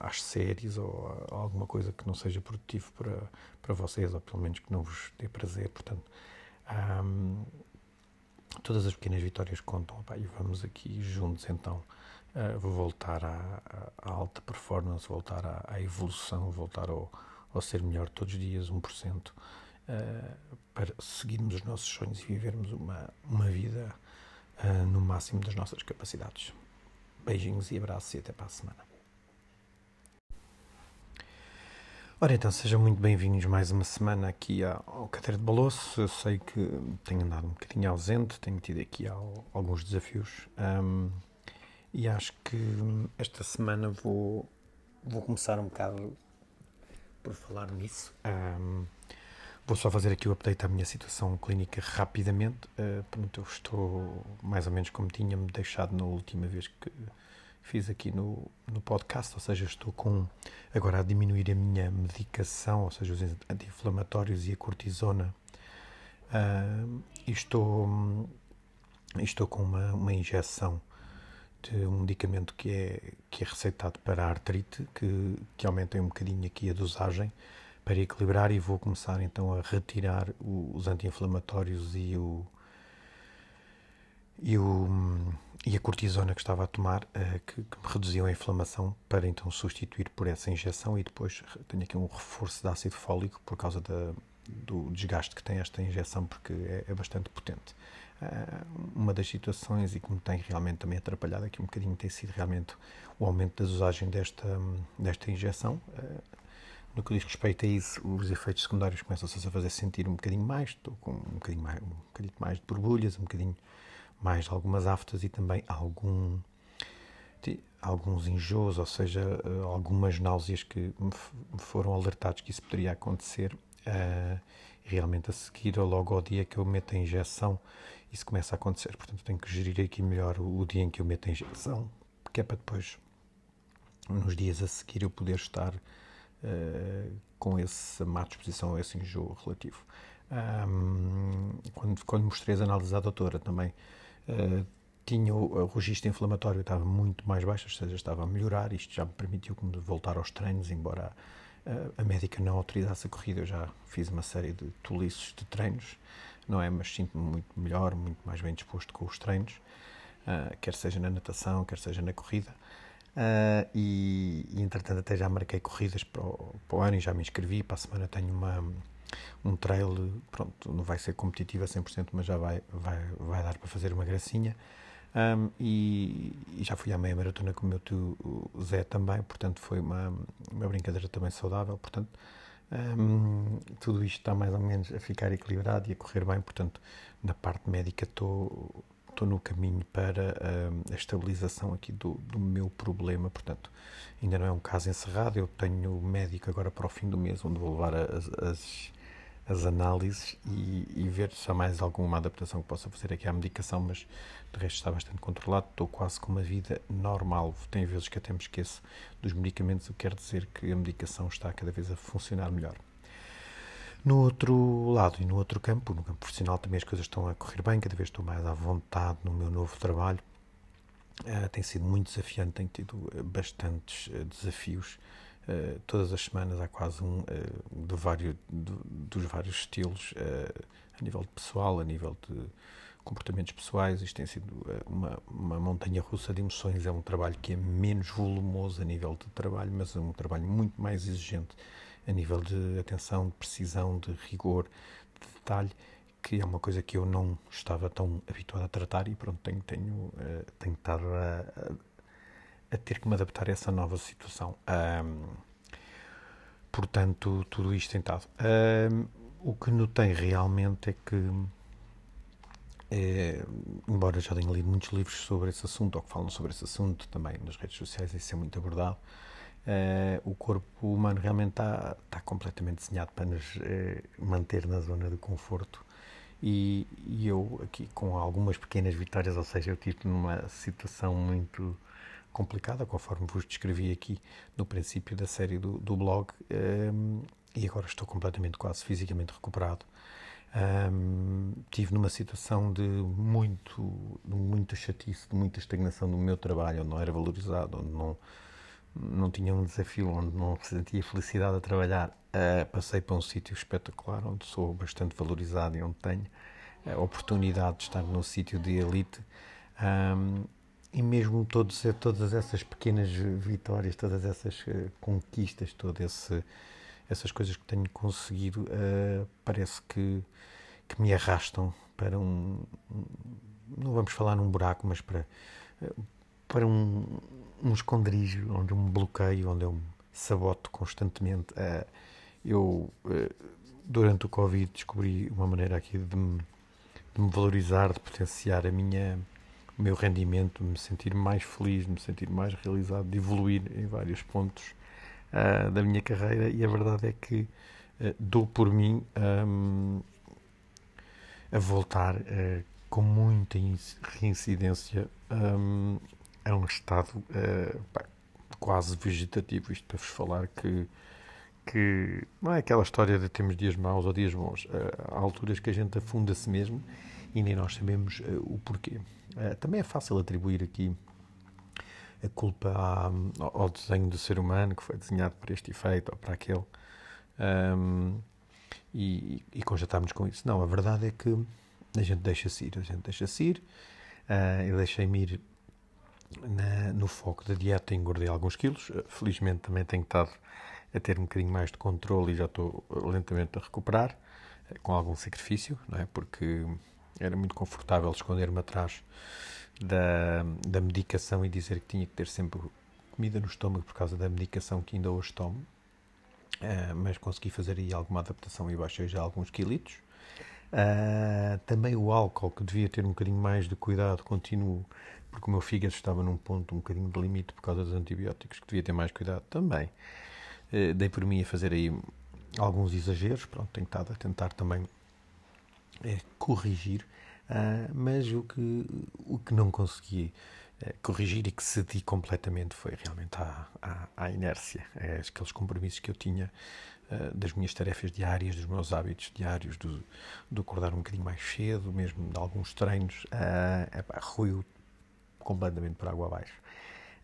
às séries ou a alguma coisa que não seja produtivo para, para vocês ou pelo menos que não vos dê prazer. Portanto, um, todas as pequenas vitórias contam. Opa, e vamos aqui juntos então uh, voltar à, à, alta performance, voltar à, à evolução, voltar ao, ao, ser melhor todos os dias, 1%, uh, eh, para seguirmos os nossos sonhos e vivermos uma, uma vida uh, no máximo das nossas capacidades. Beijinhos e abraços e até para a semana. Ora então, sejam muito bem-vindos mais uma semana aqui ao Cadeira de Baloço. Eu sei que tenho andado um bocadinho ausente, tenho tido aqui alguns desafios um, e acho que esta semana vou, vou começar um bocado por falar nisso. Um, vou só fazer aqui o update à minha situação clínica rapidamente. Uh, pronto, eu estou mais ou menos como tinha-me deixado na última vez que fiz aqui no, no podcast, ou seja, estou com agora a diminuir a minha medicação, ou seja, os anti-inflamatórios e a cortisona, uh, e estou, estou com uma, uma injeção um medicamento que é, que é receitado para a artrite, que, que aumenta um bocadinho aqui a dosagem para equilibrar e vou começar então a retirar os anti-inflamatórios e o, e, o, e a cortisona que estava a tomar, uh, que, que, me reduziam a inflamação, para então substituir por essa injeção e depois tenho aqui um reforço de ácido fólico por causa da, do desgaste que tem esta injeção, porque é, é bastante potente. Uh, uma das situações e que me tem realmente também atrapalhado aqui um bocadinho tem sido realmente o aumento da dosagem desta, desta injeção. Uh, no que diz respeito a isso, os efeitos secundários começam-se a fazer sentir um bocadinho mais, estou com um bocadinho mais, um bocadinho mais de borbulhas, um bocadinho mais algumas aftas e também algum, alguns enjoos, ou seja, eh, algumas náuseas que me foram alertados que isso poderia acontecer. Uh, realmente a seguir, ou logo ao dia que eu meto a injeção, isso começa a acontecer. Portanto, tenho que gerir aqui melhor o, o dia em que eu meto a injeção, que é para depois, nos dias a seguir, eu poder estar uh, com essa má disposição, esse enjoo relativo. Um, quando, quando mostrei as análises à doutora também, uh, tinha o, o registro inflamatório estava muito mais baixo, ou seja, estava a melhorar. Isto já me permitiu voltar aos treinos, embora a, a médica não autorizasse a corrida. Eu já fiz uma série de tolices de treinos, não é? Mas sinto-me muito melhor, muito mais bem disposto com os treinos, uh, quer seja na natação, quer seja na corrida. Uh, e, e, entretanto, até já marquei corridas para o, para o ano e já me inscrevi. Para a semana tenho uma um trail, pronto, não vai ser competitivo a 100%, mas já vai, vai, vai dar para fazer uma gracinha. Um, e, e, já fui à meia maratona com o meu tio Zé também, portanto foi uma, uma brincadeira também saudável, portanto tudo isto está mais ou menos a ficar equilibrado e a correr bem, portanto na parte médica estou no caminho para a estabilização aqui do, do meu problema, portanto ainda não é um caso encerrado, eu tenho médico agora para o fim do mês onde vou levar as, as as análises e, e, ver se há mais alguma adaptação que possa fazer aqui à medicação, mas de resto está bastante controlado, estou quase com uma vida normal. Tem vezes que até me esqueço dos medicamentos, o que quer dizer que a medicação está cada vez a funcionar melhor. No outro lado e no outro campo, no campo profissional, também as coisas estão a correr bem, cada vez estou mais à vontade no meu novo trabalho. Uh, tem sido muito desafiante, tenho tido eh, bastantes uh, desafios Uh, todas as semanas há quase um uh, de vários, de, dos vários estilos uh, a nível de pessoal, a nível de comportamentos pessoais. Isto tem sido uma, uma montanha russa de emoções. É um trabalho que é menos volumoso a nível de trabalho, mas é um trabalho muito mais exigente a nível de atenção, de precisão, de rigor, de detalhe, que é uma coisa que eu não estava tão habituado a tratar e pronto, tenho, tenho, tenho estado a, a a ter que me adaptar a essa nova situação. Um, portanto, tudo isto tentado. Um, o que notei realmente é que, é, embora já tenha lido muitos livros sobre esse assunto, ou que falam sobre esse assunto também nas redes sociais, isso é muito abordado, Uh, o corpo humano realmente está, está completamente desenhado para nos uh, manter na zona de conforto E, e, eu aqui com algumas pequenas vitórias, ou seja, eu estive numa situação muito complicada, conforme vos descrevi aqui no princípio da série do, do blog, um, e agora estou completamente quase fisicamente recuperado. Um, tive numa situação de muito, de muita chatice, de muita estagnação no meu trabalho, onde não era valorizado, onde não, não tinha um desafio, onde não sentia felicidade a trabalhar. Uh, passei para um sítio espetacular, onde sou bastante valorizado e onde tenho a oportunidade de estar num sítio de elite. Um, e mesmo todos, todas essas pequenas vitórias, todas essas uh, conquistas, todas essas coisas que tenho conseguido, uh, parece que, que me arrastam para um, não vamos falar num buraco, mas para, uh, para um, um esconderijo, onde eu me bloqueio, onde eu me saboto constantemente. eu, durante o Covid, descobri uma maneira aqui de me, de me valorizar, de potenciar a minha o meu rendimento, me sentir mais feliz, me sentir mais realizado, de evoluir em vários pontos uh, da minha carreira e a verdade é que uh, dou por mim um, a voltar uh, com muita reincidência um, a um estado pá, quase vegetativo. Isto para vos falar que que não é aquela história de temos dias maus ou dias bons. Há alturas que a gente afunda a si mesmo e nem nós sabemos o porquê. Uh, também é fácil atribuir aqui a culpa à, ao desenho do ser humano que foi desenhado para este efeito ou para aquele. Um, e, e conjatámos com isso. Não, a verdade é que a gente deixa-se ir, a gente deixa-se ir. Uh, eu deixei-me ir na, no foco da dieta engordei alguns quilos. Uh, felizmente também tenho estado a ter um bocadinho mais de controle e já estou lentamente a recuperar, com algum sacrifício, não é? Porque era muito confortável esconder-me atrás da, da medicação e dizer que tinha que ter sempre comida no estômago por causa da medicação que ainda hoje tomo. Uh, mas consegui fazer aí alguma adaptação e baixei já alguns quilitos. Uh, também o álcool, que devia ter um bocadinho mais de cuidado, continuo, porque o meu fígado estava num ponto um bocadinho de limite por causa dos antibióticos, que devia ter mais cuidado também. Uh, dei por mim a fazer aí alguns exageros, pronto, tenho estado a tentar também é, corrigir, uh, mas o que, o que não consegui uh, corrigir e que cedi completamente foi realmente à, à inércia, é aqueles compromissos que eu tinha uh, das minhas tarefas diárias, dos meus hábitos diários, do, do acordar um bocadinho mais cedo, mesmo de alguns treinos, uh, epá, ruiu completamente por água abaixo.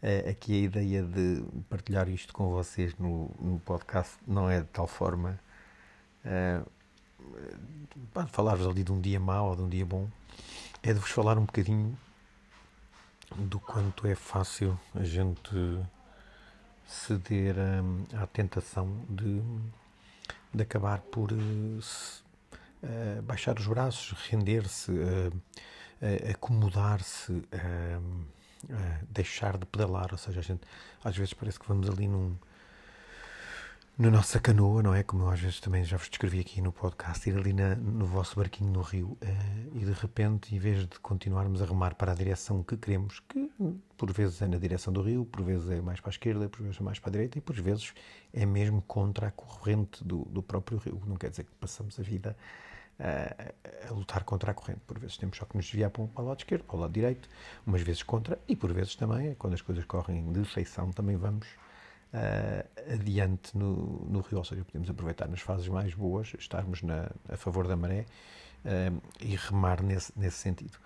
Uh, aqui a ideia de partilhar isto com vocês no, no podcast não é de tal forma uh, falar-vos ali de um dia mau ou de um dia bom, é de vos falar um bocadinho do quanto é fácil a gente ceder à tentação de, de acabar por uh, baixar os braços, render-se, uh, acomodar-se, hum, deixar de pedalar. Ou seja, a gente às vezes parece que vamos ali num na nossa canoa, não é? Como eu às vezes também já vos descrevi aqui no podcast, ir ali na, no vosso barquinho no rio uh, e de repente, em vez de continuarmos a remar para a direção que queremos, que por vezes é na direção do rio, por vezes é mais para a esquerda, por vezes é mais para a direita e por vezes é mesmo contra a corrente do, do próprio rio. Não quer dizer que passamos a vida uh, a lutar contra a corrente. Por vezes temos só que nos desviar para, para o lado esquerdo, para o lado direito, umas vezes contra e por vezes também, quando as coisas correm de feição, também vamos uh, adiante no, no rio, ou seja, podemos aproveitar nas fases mais boas, estarmos na, a favor da maré uh, e remar nesse, nesse sentido.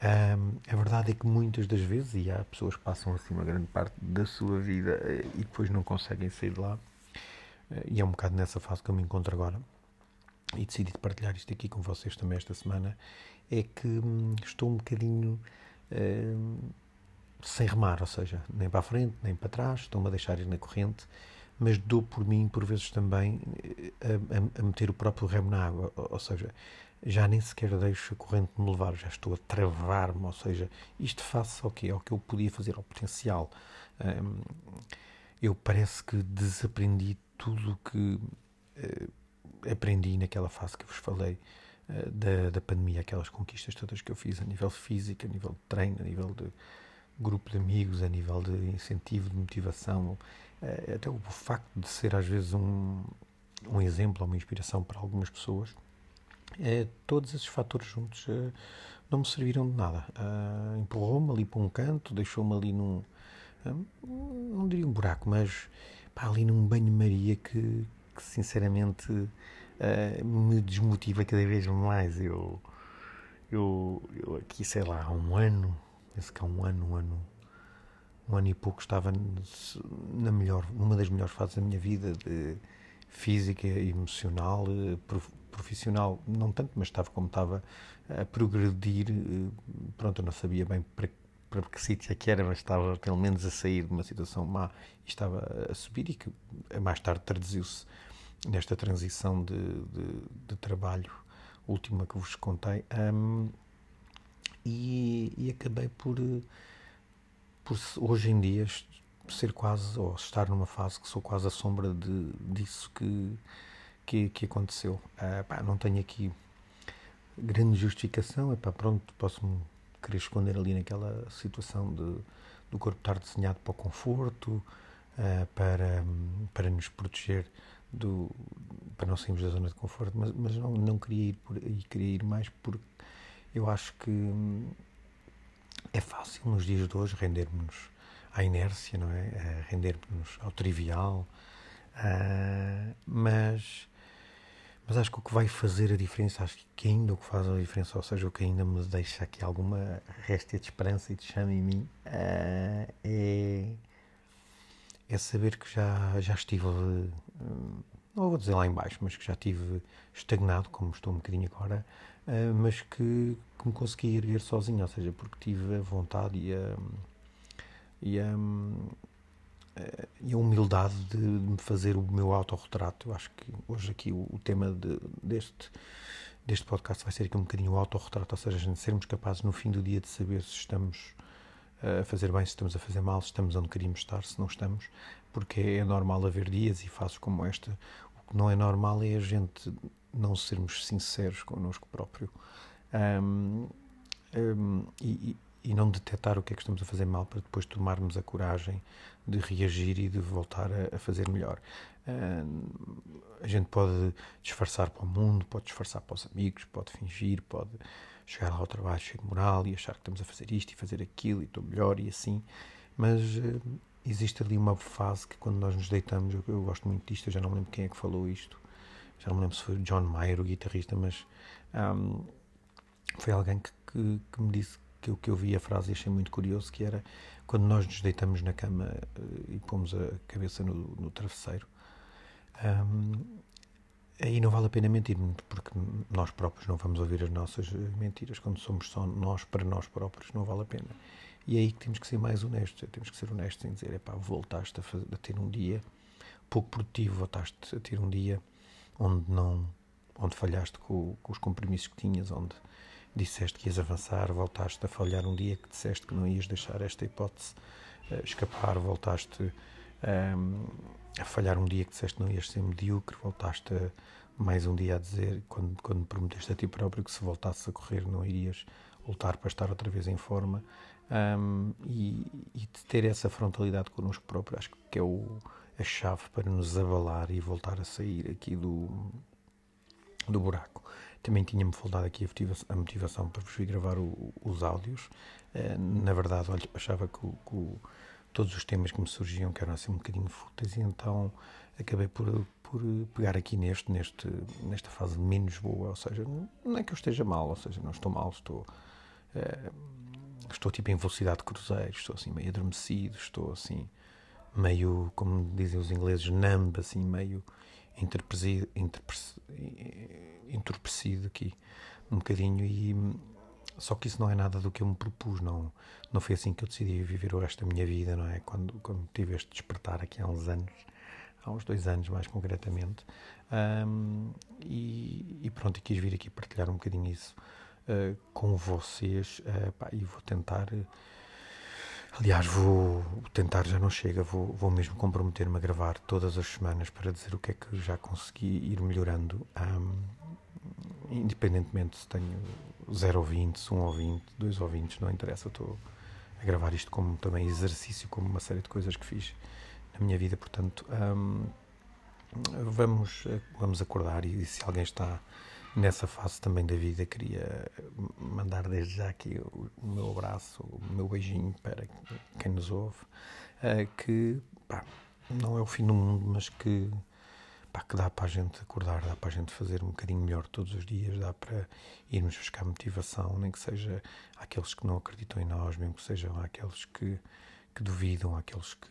Um, a verdade é que muitas das vezes, e há pessoas que passam assim uma grande parte da sua vida e depois não conseguem sair de lá, e é um bocado nessa fase que eu me encontro agora, e decidi partilhar isto aqui com vocês também esta semana, é que hum, estou um bocadinho sem remar, ou seja, nem para a frente, nem para trás, estou-me a deixar ir na corrente, mas dou por mim, por vezes também, a, a, a meter o próprio remo na água, ou, seja, já nem sequer deixo a corrente me levar, já estou a travar-me, ou seja, isto face ao que é o que eu podia fazer, ao potencial. Eu parece que desaprendi tudo o que uh, aprendi naquela fase que vos falei uh, da, da pandemia, aquelas conquistas todas que eu fiz a nível físico, a nível de treino, a nível de grupo de amigos, a nível de incentivo, de motivação, eh, até o facto de ser às vezes um, um exemplo, uma inspiração para algumas pessoas, é, todos esses fatores juntos é, não me serviram de nada. Empurrou-me ali para um canto, deixou-me ali num. Não diria um buraco, mas pá, ali num banho-maria que, que, sinceramente me desmotiva cada vez mais. Eu, eu, eu aqui, sei lá, há um ano, penso que há um ano, um ano, um ano e pouco, estava na melhor, numa das melhores fases da minha vida, de física, emocional, profissional, não tanto, mas estava como estava a progredir. Eh, pronto, eu não sabia bem para, para que sítio é que era, mas estava pelo menos a sair de uma situação má e estava a subir e que mais tarde traduziu-se nesta transição de, de, de, trabalho última que vos contei. Um, e, e, acabei por, por hoje em dia ser quase, ou estar numa fase que sou quase a sombra de, disso que, que, que aconteceu. Uh, pá, não tenho aqui grande justificação, é pá, pronto, posso-me querer esconder ali naquela situação de, do corpo estar desenhado para o conforto, uh, para, para nos proteger, do, para não sairmos da zona de conforto, mas, mas não, não queria ir por aí, queria ir mais porque eu acho que hum, é fácil nos dias de hoje rendermos à inércia, não é? Rendermos ao trivial, uh, mas mas acho que o que vai fazer a diferença, acho que ainda o que faz a diferença, ou seja, o que ainda me deixa aqui alguma réstia de esperança e de chama em mim, uh, é, é saber que já, já estive, uh, não vou dizer lá embaixo, mas que já estive estagnado, como estou um bocadinho agora, mas que, que me consegui erguer sozinho, ou seja, porque tive a vontade e a, e a, e a humildade de me fazer o meu autorretrato. Eu acho que hoje aqui o, o tema de, deste, deste podcast vai ser aqui um bocadinho o autorretrato, ou seja, sermos capazes no fim do dia de saber se estamos a fazer bem, se estamos a fazer mal, se estamos onde queríamos estar, se não estamos, porque é normal haver dias e fases como esta. O que não é normal é a gente não sermos sinceros connosco próprio. Um, um, e, e não detectar o que é que estamos a fazer mal para depois tomarmos a coragem de reagir e de voltar a, a fazer melhor. Uh, a gente pode disfarçar para o mundo, pode disfarçar para os amigos, pode fingir, pode chegar lá ao trabalho cheio de moral e achar que estamos a fazer isto e fazer aquilo e estou melhor e assim, mas existe ali uma fase que quando nós nos deitamos, eu, eu, gosto muito disto, eu já não lembro quem é que falou isto, já não me lembro se foi John Mayer, o guitarrista, mas um, foi alguém que, que, que me disse que que eu vi a frase e achei muito curioso, que era quando nós nos deitamos na cama uh, e pomos a cabeça no, no travesseiro, um, aí não vale a pena mentir, porque nós próprios não vamos ouvir as nossas mentiras. Quando somos só nós para nós próprios, não vale a pena. E é aí que temos que ser mais honestos. Temos que ser honestos em dizer: pá, voltaste a, fazer, a ter um dia pouco produtivo, voltaste a ter um dia onde não onde falhaste com, com os compromissos que tinhas, onde disseste que ias avançar, voltaste a falhar um dia que disseste que não ias deixar esta hipótese uh, escapar, voltaste um, ehm, a falhar um dia que disseste que não ias ser medíocre, voltaste a, mais um dia a dizer, quando, quando prometeste a ti próprio que se voltasse a correr não irias voltar para estar outra vez em forma. Um, ehm, e, e ter essa frontalidade connosco próprio, acho que é o, a chave para nos abalar e voltar a sair aqui do, do buraco. Também tinha-me faltado aqui a motivação para vos vir gravar o, os áudios. Eh, na verdade, olha, achava que, que, todos os temas que me surgiam que eram assim um bocadinho fúteis e então acabei por, por pegar aqui neste, neste, nesta fase menos boa, ou seja, não é que eu esteja mal, ou seja, não estou mal, estou, uh, estou tipo em velocidade de cruzeiro, estou assim meio adormecido, estou assim meio, como dizem os ingleses, numb, assim meio entorpecido aqui um bocadinho e só que isso não é nada do que eu me propus, não, não foi assim que eu decidi viver o resto da minha vida, não é? Quando, quando tive este despertar aqui há uns anos, há uns dois anos mais concretamente, um, e, e, pronto, quis vir aqui partilhar um bocadinho isso uh, com vocês uh, pá, e vou tentar. Uh, Aliás, vou tentar, já não chega, vou, vou mesmo comprometer-me a gravar todas as semanas para dizer o que é que já consegui ir melhorando, um, independentemente se tenho 0 ouvintes, 1 um ouvinte, 2 ouvintes, não interessa, estou a gravar isto como também exercício, como uma série de coisas que fiz na minha vida, portanto, um, vamos, vamos acordar e se alguém está nessa fase também da vida, queria mandar desde já aqui o, meu abraço, o meu beijinho para quem nos ouve, uh, que pá, não é o fim do mundo, mas que, pá, que dá para a gente acordar, dá para a gente fazer um bocadinho melhor todos os dias, dá para irmos buscar motivação, nem que seja àqueles que não acreditam em nós, mesmo que sejam àqueles que, que duvidam, àqueles que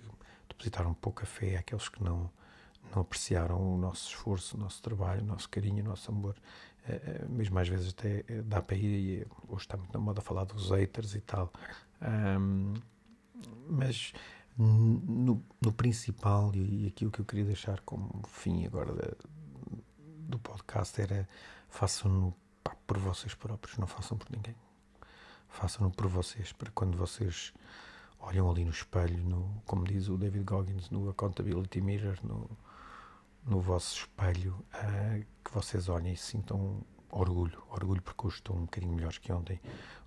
depositaram pouca fé, àqueles que não não apreciaram o nosso esforço, o nosso trabalho, o nosso carinho, o nosso amor. Eh, eh, mesmo às vezes até eh, dá para ir, e hoje está muito na moda falar dos haters e tal. Um, mas no, no, principal, e aquilo que eu queria deixar como fim agora da, do podcast era façam-no por vocês próprios, não façam por ninguém. Façam-no por vocês, para quando vocês olham ali no espelho, no, como diz o David Goggins, no Accountability Mirror, no, no vosso espelho, uh, que vocês olhem e sintam orgulho. Orgulho porque hoje estão um bocadinho melhores que ontem.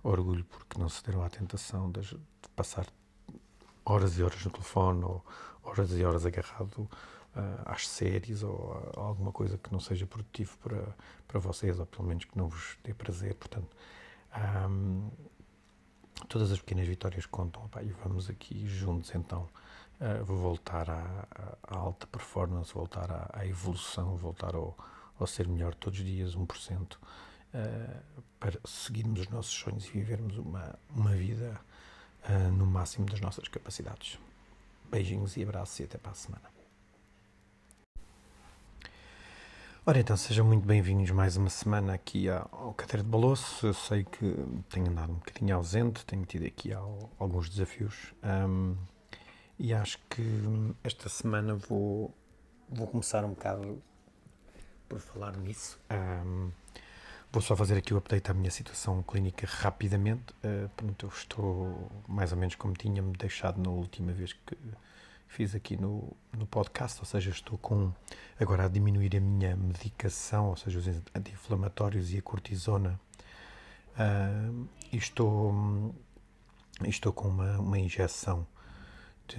Orgulho porque não se deram à tentação de, de passar horas e horas no telefone ou horas e horas agarrado uh, às séries ou a, alguma coisa que não seja produtivo para, para vocês ou pelo menos que não vos dê prazer. Portanto, um, todas as pequenas vitórias contam. Opa, e vamos aqui juntos então voltar à, à, alta performance, voltar à, à evolução, voltar ao, ao, ser melhor todos os dias, 1%, uh, eh, para seguirmos os nossos sonhos e vivermos uma, uma vida uh, no máximo das nossas capacidades. Beijinhos e abraços e até para a semana. Ora então, sejam muito bem-vindos mais uma semana aqui ao Cadeira de Baloço. Eu sei que tenho andado um bocadinho ausente, tenho tido aqui alguns desafios um, e acho que esta semana vou, vou começar um bocado por falar nisso. Um, vou só fazer aqui o update à minha situação clínica rapidamente. Uh, pronto, eu estou mais ou menos como tinha-me deixado na última vez que fiz aqui no, no podcast, ou seja, estou com agora a diminuir a minha medicação, ou seja, os anti-inflamatórios e a cortisona, uh, e estou, estou com uma, uma injeção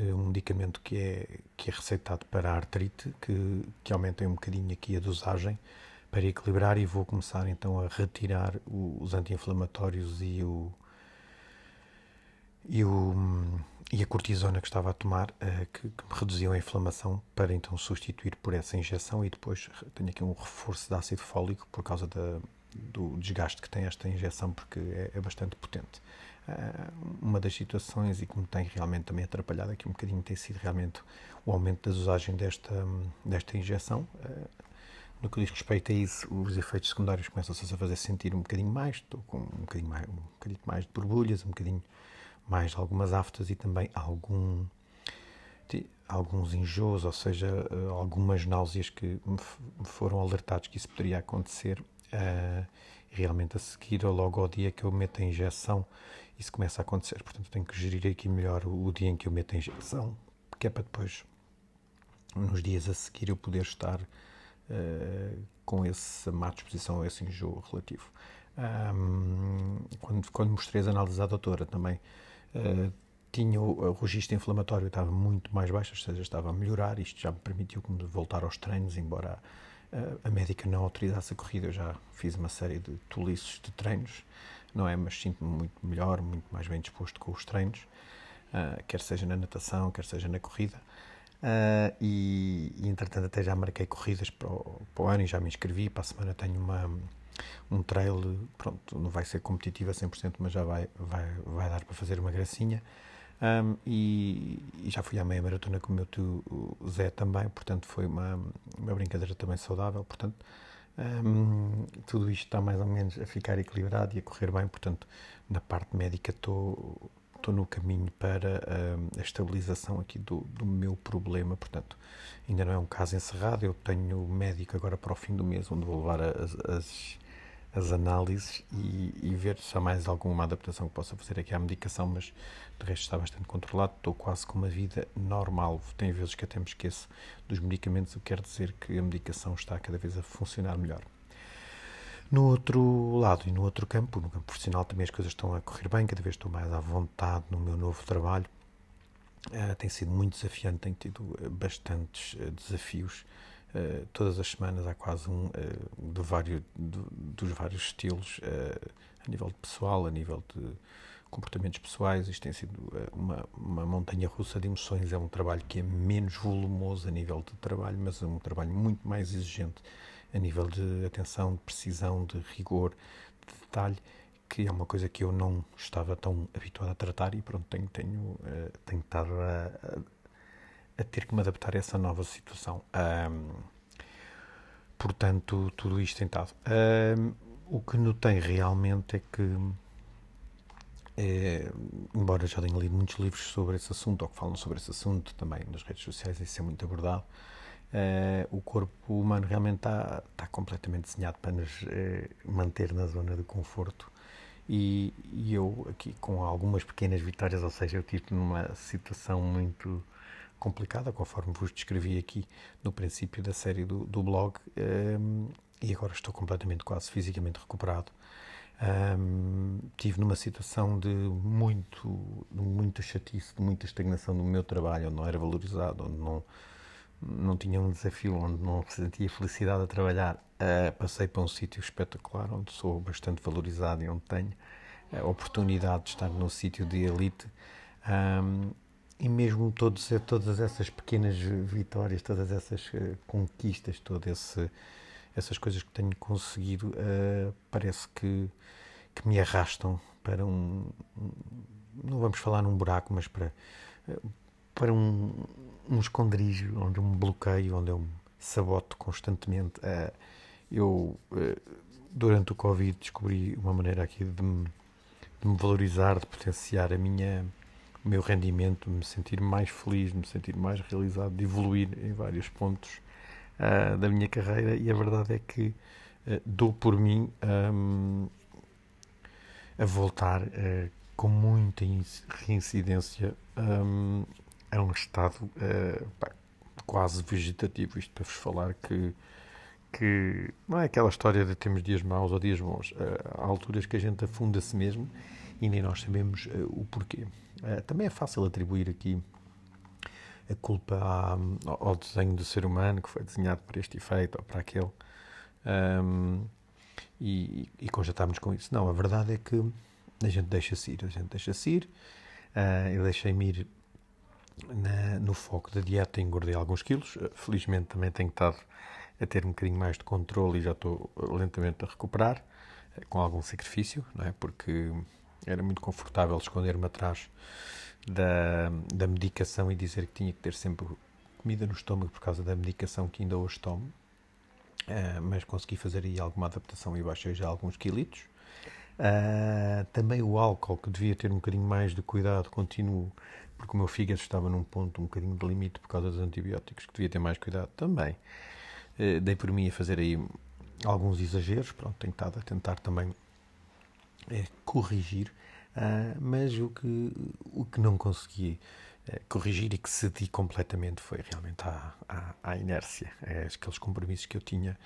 um medicamento que é, que é receitado para a artrite, que, que aumenta um bocadinho aqui a dosagem para equilibrar e vou começar então a retirar os anti-inflamatórios e o, e, o, e a cortisona que estava a tomar, uh, que, que, me reduziam a inflamação, para então substituir por essa injeção e depois tenho aqui um reforço de ácido fólico por causa da, do desgaste que tem esta injeção, porque é, é bastante potente. Uh, uma das situações e que me tem realmente também atrapalhado aqui um bocadinho tem sido realmente o aumento da dosagem desta, desta injeção. Uh, no que diz respeito a isso, os efeitos secundários começam-se a fazer sentir um bocadinho mais, estou com um bocadinho mais, um bocadinho mais de borbulhas, um bocadinho mais algumas aftas e também algum, alguns enjoos, ou seja, eh, algumas náuseas que me foram alertados que isso poderia acontecer. Uh, realmente a seguir ou logo ao dia que eu meto a injeção, isso começa a acontecer. Portanto, tenho que gerir aqui melhor o, dia em que eu meto a injeção, que é para depois, nos dias a seguir, eu poder estar uh, com essa má disposição esse enjoo relativo. Um, quando, quando mostrei as análises à doutora também, uh, tinha o, o registro inflamatório estava muito mais baixo, ou seja, estava a melhorar. Isto já me permitiu voltar aos treinos, embora a, a médica não autorizasse a corrida. Eu já fiz uma série de tolices de treinos, não é? Mas sinto-me muito melhor, muito mais bem disposto com os treinos, uh, quer seja na natação, quer seja na corrida. Uh, e, e, entretanto, até já marquei corridas para o, para o ano e já me inscrevi. Para a semana tenho uma um trail, pronto, não vai ser competitivo a 100%, mas já vai, vai, vai dar para fazer uma gracinha. Um, e, e, já fui à meia maratona com o meu tio Zé também, portanto foi uma, uma brincadeira também saudável, portanto tudo isto está mais ou menos a ficar equilibrado e a correr bem, portanto na parte médica estou estou no caminho para a estabilização aqui do, do meu problema, portanto ainda não é um caso encerrado, eu tenho médico agora para o fim do mês onde vou levar as, as as análises e, e, ver se há mais alguma adaptação que possa fazer aqui à medicação, mas de resto está bastante controlado, estou quase com uma vida normal. Tem vezes que até me esqueço dos medicamentos, o que quer dizer que a medicação está cada vez a funcionar melhor. No outro lado e no outro campo, no campo profissional, também as coisas estão a correr bem, cada vez estou mais à vontade no meu novo trabalho. Uh, tem sido muito desafiante, tenho tido bastantes uh, desafios uh, todas as semanas há quase um uh, dos vários estilos, uh, a nível de pessoal, a nível de comportamentos pessoais. Isto tem sido uma, uma montanha russa de emoções. É um trabalho que é menos volumoso a nível de trabalho, mas é um trabalho muito mais exigente a nível de atenção, de precisão, de rigor, de detalhe que é uma coisa que eu não estava tão habituado a tratar e pronto, tenho, tenho, tenho estado a, a, a, ter que me adaptar a essa nova situação. Um, portanto, tudo isto tem estado. Um, o que notei realmente é que, é, embora já tenha lido muitos livros sobre esse assunto, ou que falam sobre esse assunto também nas redes sociais, isso é muito abordado, Uh, o corpo humano realmente está, está completamente desenhado para nos uh, manter na zona de conforto e, e, eu aqui com algumas pequenas vitórias, ou seja, eu estive numa situação muito complicada, conforme vos descrevi aqui no princípio da série do, do blog, um, ehm, e agora estou completamente quase fisicamente recuperado. Um, ehm, tive numa situação de muito, de muita chatice, de muita estagnação no meu trabalho, onde não era valorizado, onde não, não tinha um desafio, onde não sentia felicidade a trabalhar Uh, passei para um sítio espetacular, onde sou bastante valorizado e onde tenho a oportunidade de estar num sítio de elite. Um, e mesmo todos, todas essas pequenas vitórias, todas essas uh, conquistas, todas essas coisas que tenho conseguido, uh, parece que, que me arrastam para um, não vamos falar num buraco, mas para, para um, um esconderijo, onde eu me bloqueio, onde eu me saboto constantemente. Uh, eu, eh, durante o Covid, descobri uma maneira aqui de me, de me valorizar, de potenciar a minha, o meu rendimento, me sentir mais feliz, me sentir mais realizado, de evoluir em vários pontos uh, da minha carreira. E a verdade é que uh, dou por mim um, a voltar uh, com muita reincidência um, a um estado pá, quase vegetativo. Isto para vos falar que que não é aquela história de temos dias maus ou dias bons. Há alturas que a gente afunda-se mesmo e nem nós sabemos o porquê. Uh, também é fácil atribuir aqui a culpa à, ao desenho do ser humano que foi desenhado para este efeito ou para aquele um, e, e constatámos com isso. Não, a verdade é que a gente deixa-se ir, a gente deixa-se ir. Uh, eu deixei-me ir na, no foco da dieta engordei alguns quilos. felizmente também tenho estado a ter um bocadinho mais de controle e já estou lentamente a recuperar, eh, com algum sacrifício, não é? porque era muito confortável esconder-me atrás da, da medicação e dizer que tinha que ter sempre comida no estômago por causa da medicação que ainda hoje tomo. Uh, mas consegui fazer aí alguma adaptação e baixei já alguns quilitos. Uh, também o álcool, que devia ter um bocadinho mais de cuidado, continuo, porque o meu fígado estava num ponto um bocadinho de limite por causa dos antibióticos, que devia ter mais cuidado também. Eh, dei por mim a fazer aí alguns exageros, pronto, tenho estado a tentar também é, corrigir, uh, mas o que, o que não consegui uh, corrigir e que cedi completamente foi realmente à, inércia, é aqueles compromissos que eu tinha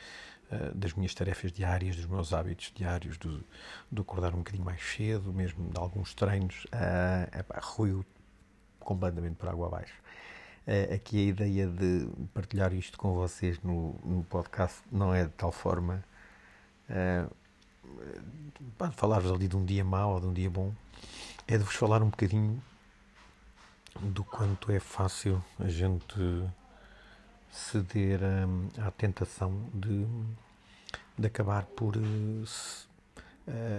uh, das minhas tarefas diárias, dos meus hábitos diários, do, do acordar um bocadinho mais cedo, mesmo de alguns treinos, uh, epá, ruiu completamente por água abaixo. Aqui a ideia de partilhar isto com vocês no, no podcast não é de tal forma uh, falar-vos ali de um dia mau ou de um dia bom, é de vos falar um bocadinho do quanto é fácil a gente ceder à tentação de, de acabar por uh,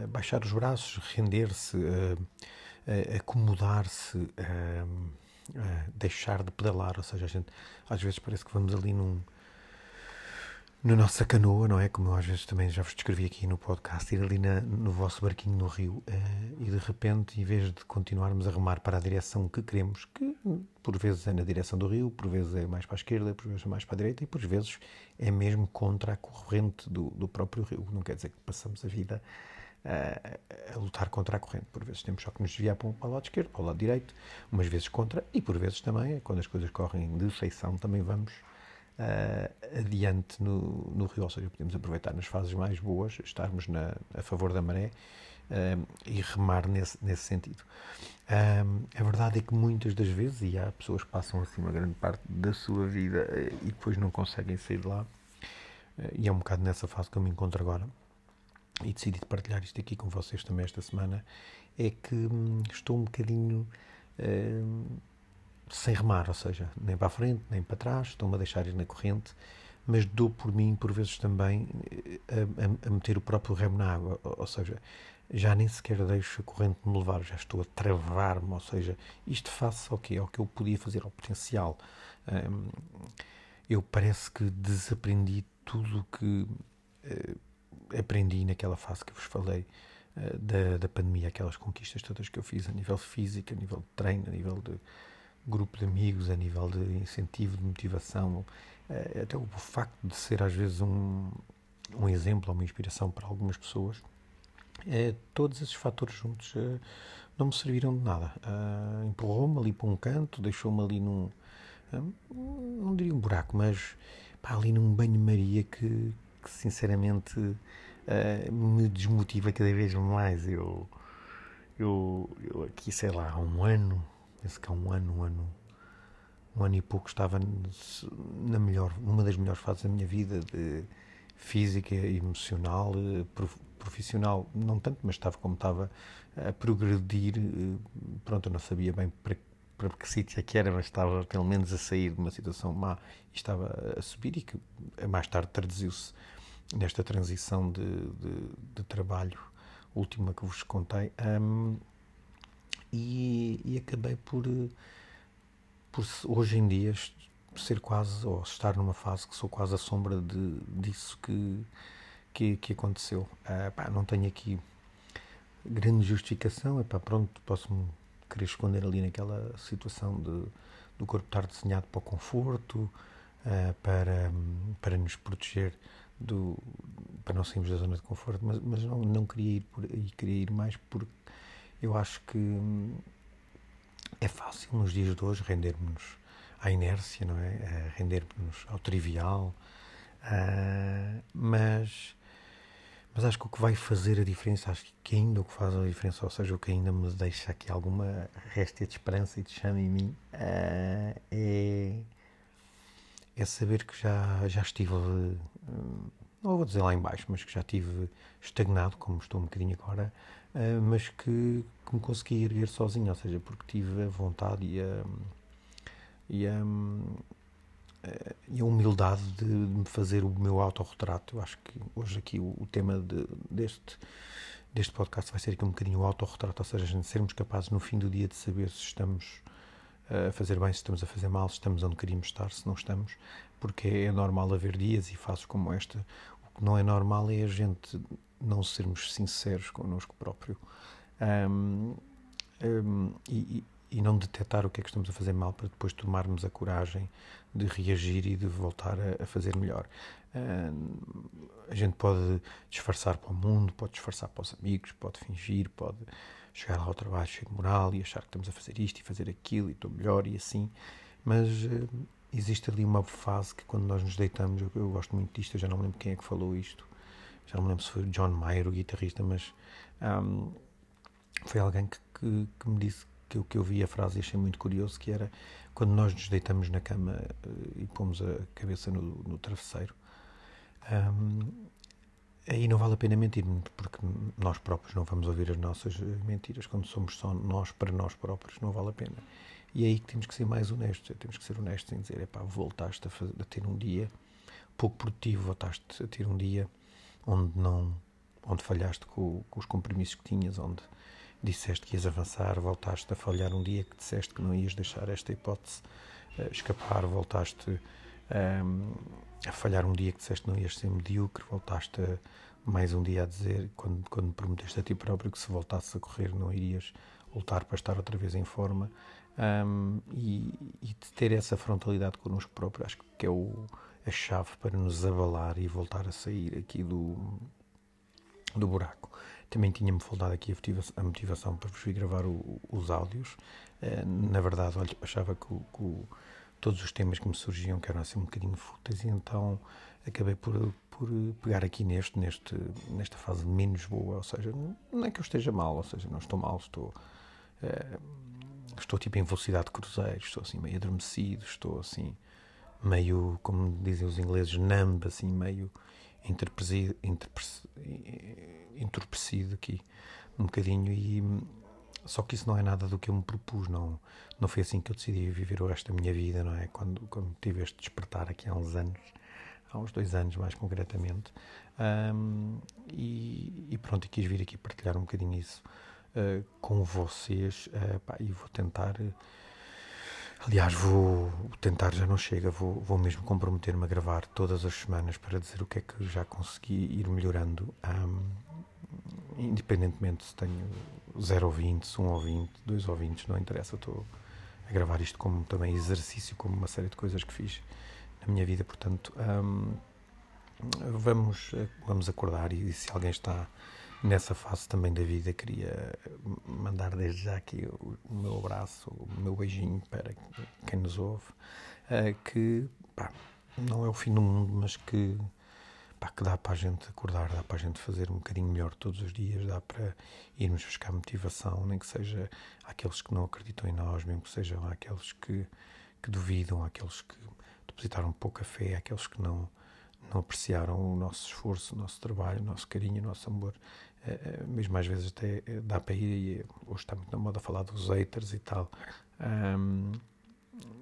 baixar os braços, render-se, uh, acomodar-se. Uh, uh, deixar de pedalar, ou seja, a gente às vezes parece que vamos ali num na nossa canoa, não é? Como eu às vezes também já vos descrevi aqui no podcast, ir ali na, no vosso barquinho no rio uh, e de repente, em vez de continuarmos a remar para a direção que queremos, que por vezes é na direção do rio, por vezes é mais para a esquerda, por vezes é mais para a direita e por vezes é mesmo contra a corrente do, do próprio rio. Não quer dizer que passamos a vida a, a, lutar contra a corrente. Por vezes temos só que nos desviar para, para o lado esquerdo, para o lado direito, umas vezes contra, e por vezes também, quando as coisas correm de feição, também vamos uh, adiante no, no rio, ou seja, podemos aproveitar nas fases mais boas, estarmos na, a favor da maré uh, e remar nesse, nesse sentido. Um, a verdade é que muitas das vezes, e há pessoas que passam assim uma grande parte da sua vida e depois não conseguem sair de lá, e é um bocado nessa fase que eu me encontro agora, e decidi partilhar isto aqui com vocês também esta semana, é que hum, estou um bocadinho sem remar, ou seja, nem para a frente, nem para trás, estou-me a deixar ir na corrente, mas dou por mim, por vezes também, eh, a, a, a meter o próprio remo na água, ou, ou, seja, já nem sequer deixo a corrente me levar, já estou a travar-me, ou seja, isto face ao que Ao que eu podia fazer, ao potencial. Hum, eu parece que desaprendi tudo o que uh, aprendi naquela fase que vos falei uh, da, da pandemia, aquelas conquistas todas que eu fiz a nível físico, a nível de treino, a nível de grupo de amigos, a nível de incentivo, de motivação, uh, até o facto de ser às vezes um, um exemplo, uma inspiração para algumas pessoas, uh, todos esses fatores juntos uh, não me serviram de nada. Uh, Empurrou-me ali para um canto, deixou-me ali num. não diria um buraco, mas pá, ali num banho-maria que, que, sinceramente me desmotiva cada vez mais. Eu, eu, eu aqui, sei lá, há um ano que há um ano, um ano, um ano e pouco estava na melhor, numa das melhores fases da minha vida, de física, emocional, eh, profissional, não tanto, mas estava como estava a progredir. Eh, pronto, eu não sabia bem para, para que sítio é que era, mas estava pelo menos a sair de uma situação má e estava a subir e que mais tarde traduziu-se nesta transição de, de, de, trabalho última que vos contei. Um, e, e acabei por, por hoje em dia ser quase, ou estar numa fase que sou quase a sombra de, disso que, que, que aconteceu. Uh, pá, não tenho aqui grande justificação, é pá, pronto, posso-me querer esconder ali naquela situação de, do corpo estar desenhado para o conforto, uh, para, para nos proteger do, para não sairmos da zona de conforto, mas, mas não, não queria ir por aí, queria ir mais porque eu acho que hum, é fácil nos dias de hoje rendermos à inércia, não é? Uh, rendermos ao trivial, uh, mas, mas acho que o que vai fazer a diferença, acho que ainda o que faz a diferença, ou seja, o que ainda me deixa aqui alguma réstia de esperança e de chama em mim, uh, é, é saber que já, já estive, não vou dizer lá embaixo, mas que já estive estagnado, como estou um bocadinho agora, uh, mas que, que, me consegui erguer sozinho, ou seja, porque tive a vontade e a, e a, e a humildade de, me fazer o meu autorretrato. Eu acho que hoje aqui o, o tema de, deste, deste podcast vai ser aqui um bocadinho o autorretrato, ou seja, sermos capazes no fim do dia de saber se estamos a fazer bem, se estamos a fazer mal, se estamos onde queríamos estar, se não estamos, porque é normal haver dias e fases como esta. O que não é normal é a gente não sermos sinceros connosco próprio um, um, e, e, não detectar o que é que estamos a fazer mal para depois tomarmos a coragem de reagir e de voltar a, a fazer melhor. Um, a gente pode disfarçar para o mundo, pode disfarçar para os amigos, pode fingir, pode chegar lá ao trabalho cheio de moral e achar que estamos a fazer isto e fazer aquilo e estou melhor e assim, mas existe ali uma fase que quando nós nos deitamos, eu, eu gosto muito disto, eu já não lembro quem é que falou isto, já não me lembro se foi John Mayer, o guitarrista, mas um, foi alguém que, que, que, me disse que que eu vi a frase e achei muito curioso, que era quando nós nos deitamos na cama uh, e pomos a cabeça no, no travesseiro, um, aí não vale a pena mentir, porque nós próprios não vamos ouvir as nossas mentiras. Quando somos só nós para nós próprios, não vale a pena. E é aí que temos que ser mais honestos. Temos que ser honestos em dizer: pá, voltaste a, fazer, a ter um dia pouco produtivo, voltaste a ter um dia onde não onde falhaste com, com, os compromissos que tinhas, onde disseste que ias avançar, voltaste a falhar um dia que disseste que não ias deixar esta hipótese uh, escapar, voltaste ehm, a falhar um dia que disseste que não ias ser medíocre, voltaste a, mais um dia a dizer, quando, quando prometeste a ti próprio que se voltasses a correr não irias voltar para estar outra vez em forma. Um, ehm, e, e ter essa frontalidade connosco próprio, acho que é o a chave para nos abalar e voltar a sair aqui do, do buraco. Também tinha-me faltado aqui a motivação para vos vir gravar o, os áudios. Eh, na verdade, olha, achava que que, todos os temas que me surgiam que eram assim um bocadinho fúteis e então acabei por, por pegar aqui neste, neste, nesta fase menos boa, ou seja, não é que eu esteja mal, ou seja, não estou mal, estou, é, estou tipo em velocidade de cruzeiro, estou assim meio adormecido, estou assim meio, como dizem os ingleses, numb, assim meio entorpecido aqui um bocadinho e só que isso não é nada do que eu me propus, não, não foi assim que eu decidi viver o resto da minha vida, não é? Quando, quando tive este despertar aqui há uns anos, há uns dois anos mais concretamente, um, e, e, pronto, e quis vir aqui partilhar um bocadinho isso uh, com vocês uh, pá, e vou tentar. Aliás, vou tentar, já não chega, vou, vou mesmo comprometer-me a gravar todas as semanas para dizer o que é que já consegui ir melhorando. Um, independentemente se tenho 0 ouvintes, 1 um ouvinte, 2 ouvintes, não interessa, estou a gravar isto como também exercício, como uma série de coisas que fiz na minha vida, portanto, hum, vamos, vamos acordar e se alguém está nessa fase também da vida, queria mandar desde já aqui o, meu abraço, o meu beijinho para quem nos ouve, uh, que pá, não é o fim do mundo, mas que pá, que dá para a gente acordar, dá para a gente fazer um bocadinho melhor todos os dias, dá para irmos buscar motivação, nem que seja aqueles que não acreditam em nós, mesmo que sejam aqueles que, que duvidam, aqueles que depositaram pouca fé, aqueles que não, não apreciaram o nosso esforço, o nosso trabalho, o nosso carinho, o nosso amor. É, mesmo às vezes até dá para ir, hoje está muito na moda falar dos haters e tal. Um,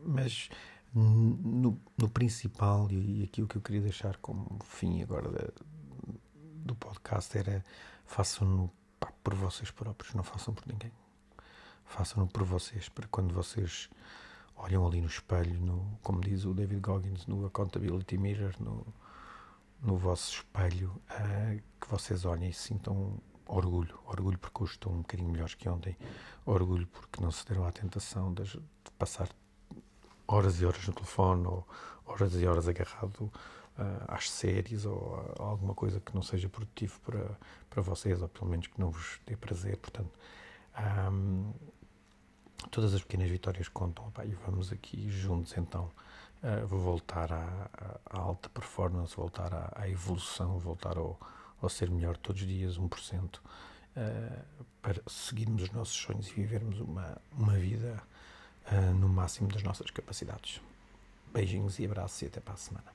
mas no, no principal, e, aqui o que eu queria deixar como fim agora do podcast era façam-no por vocês próprios, não façam por ninguém. Façam-no por vocês, para quando vocês olham ali no espelho, no, como diz o David Goggins, no Accountability Mirror, no, no vosso espelho, uh, que vocês olhem e sintam orgulho. Orgulho porque hoje um bocadinho melhores que ontem. Orgulho porque não se deram à tentação de, de passar horas e horas no telefone ou horas e horas agarrado uh, às séries ou a alguma coisa que não seja produtivo para, para vocês ou pelo menos que não vos dê prazer. Portanto, um, todas as pequenas vitórias contam e vamos aqui juntos então voltar à, à, alta performance, voltar à, à evolução, voltar ao, ao, ser melhor todos os dias, 1%, uh, para seguirmos os nossos sonhos e vivermos uma, uma vida uh, no máximo das nossas capacidades. Beijinhos e abraços e até para a semana.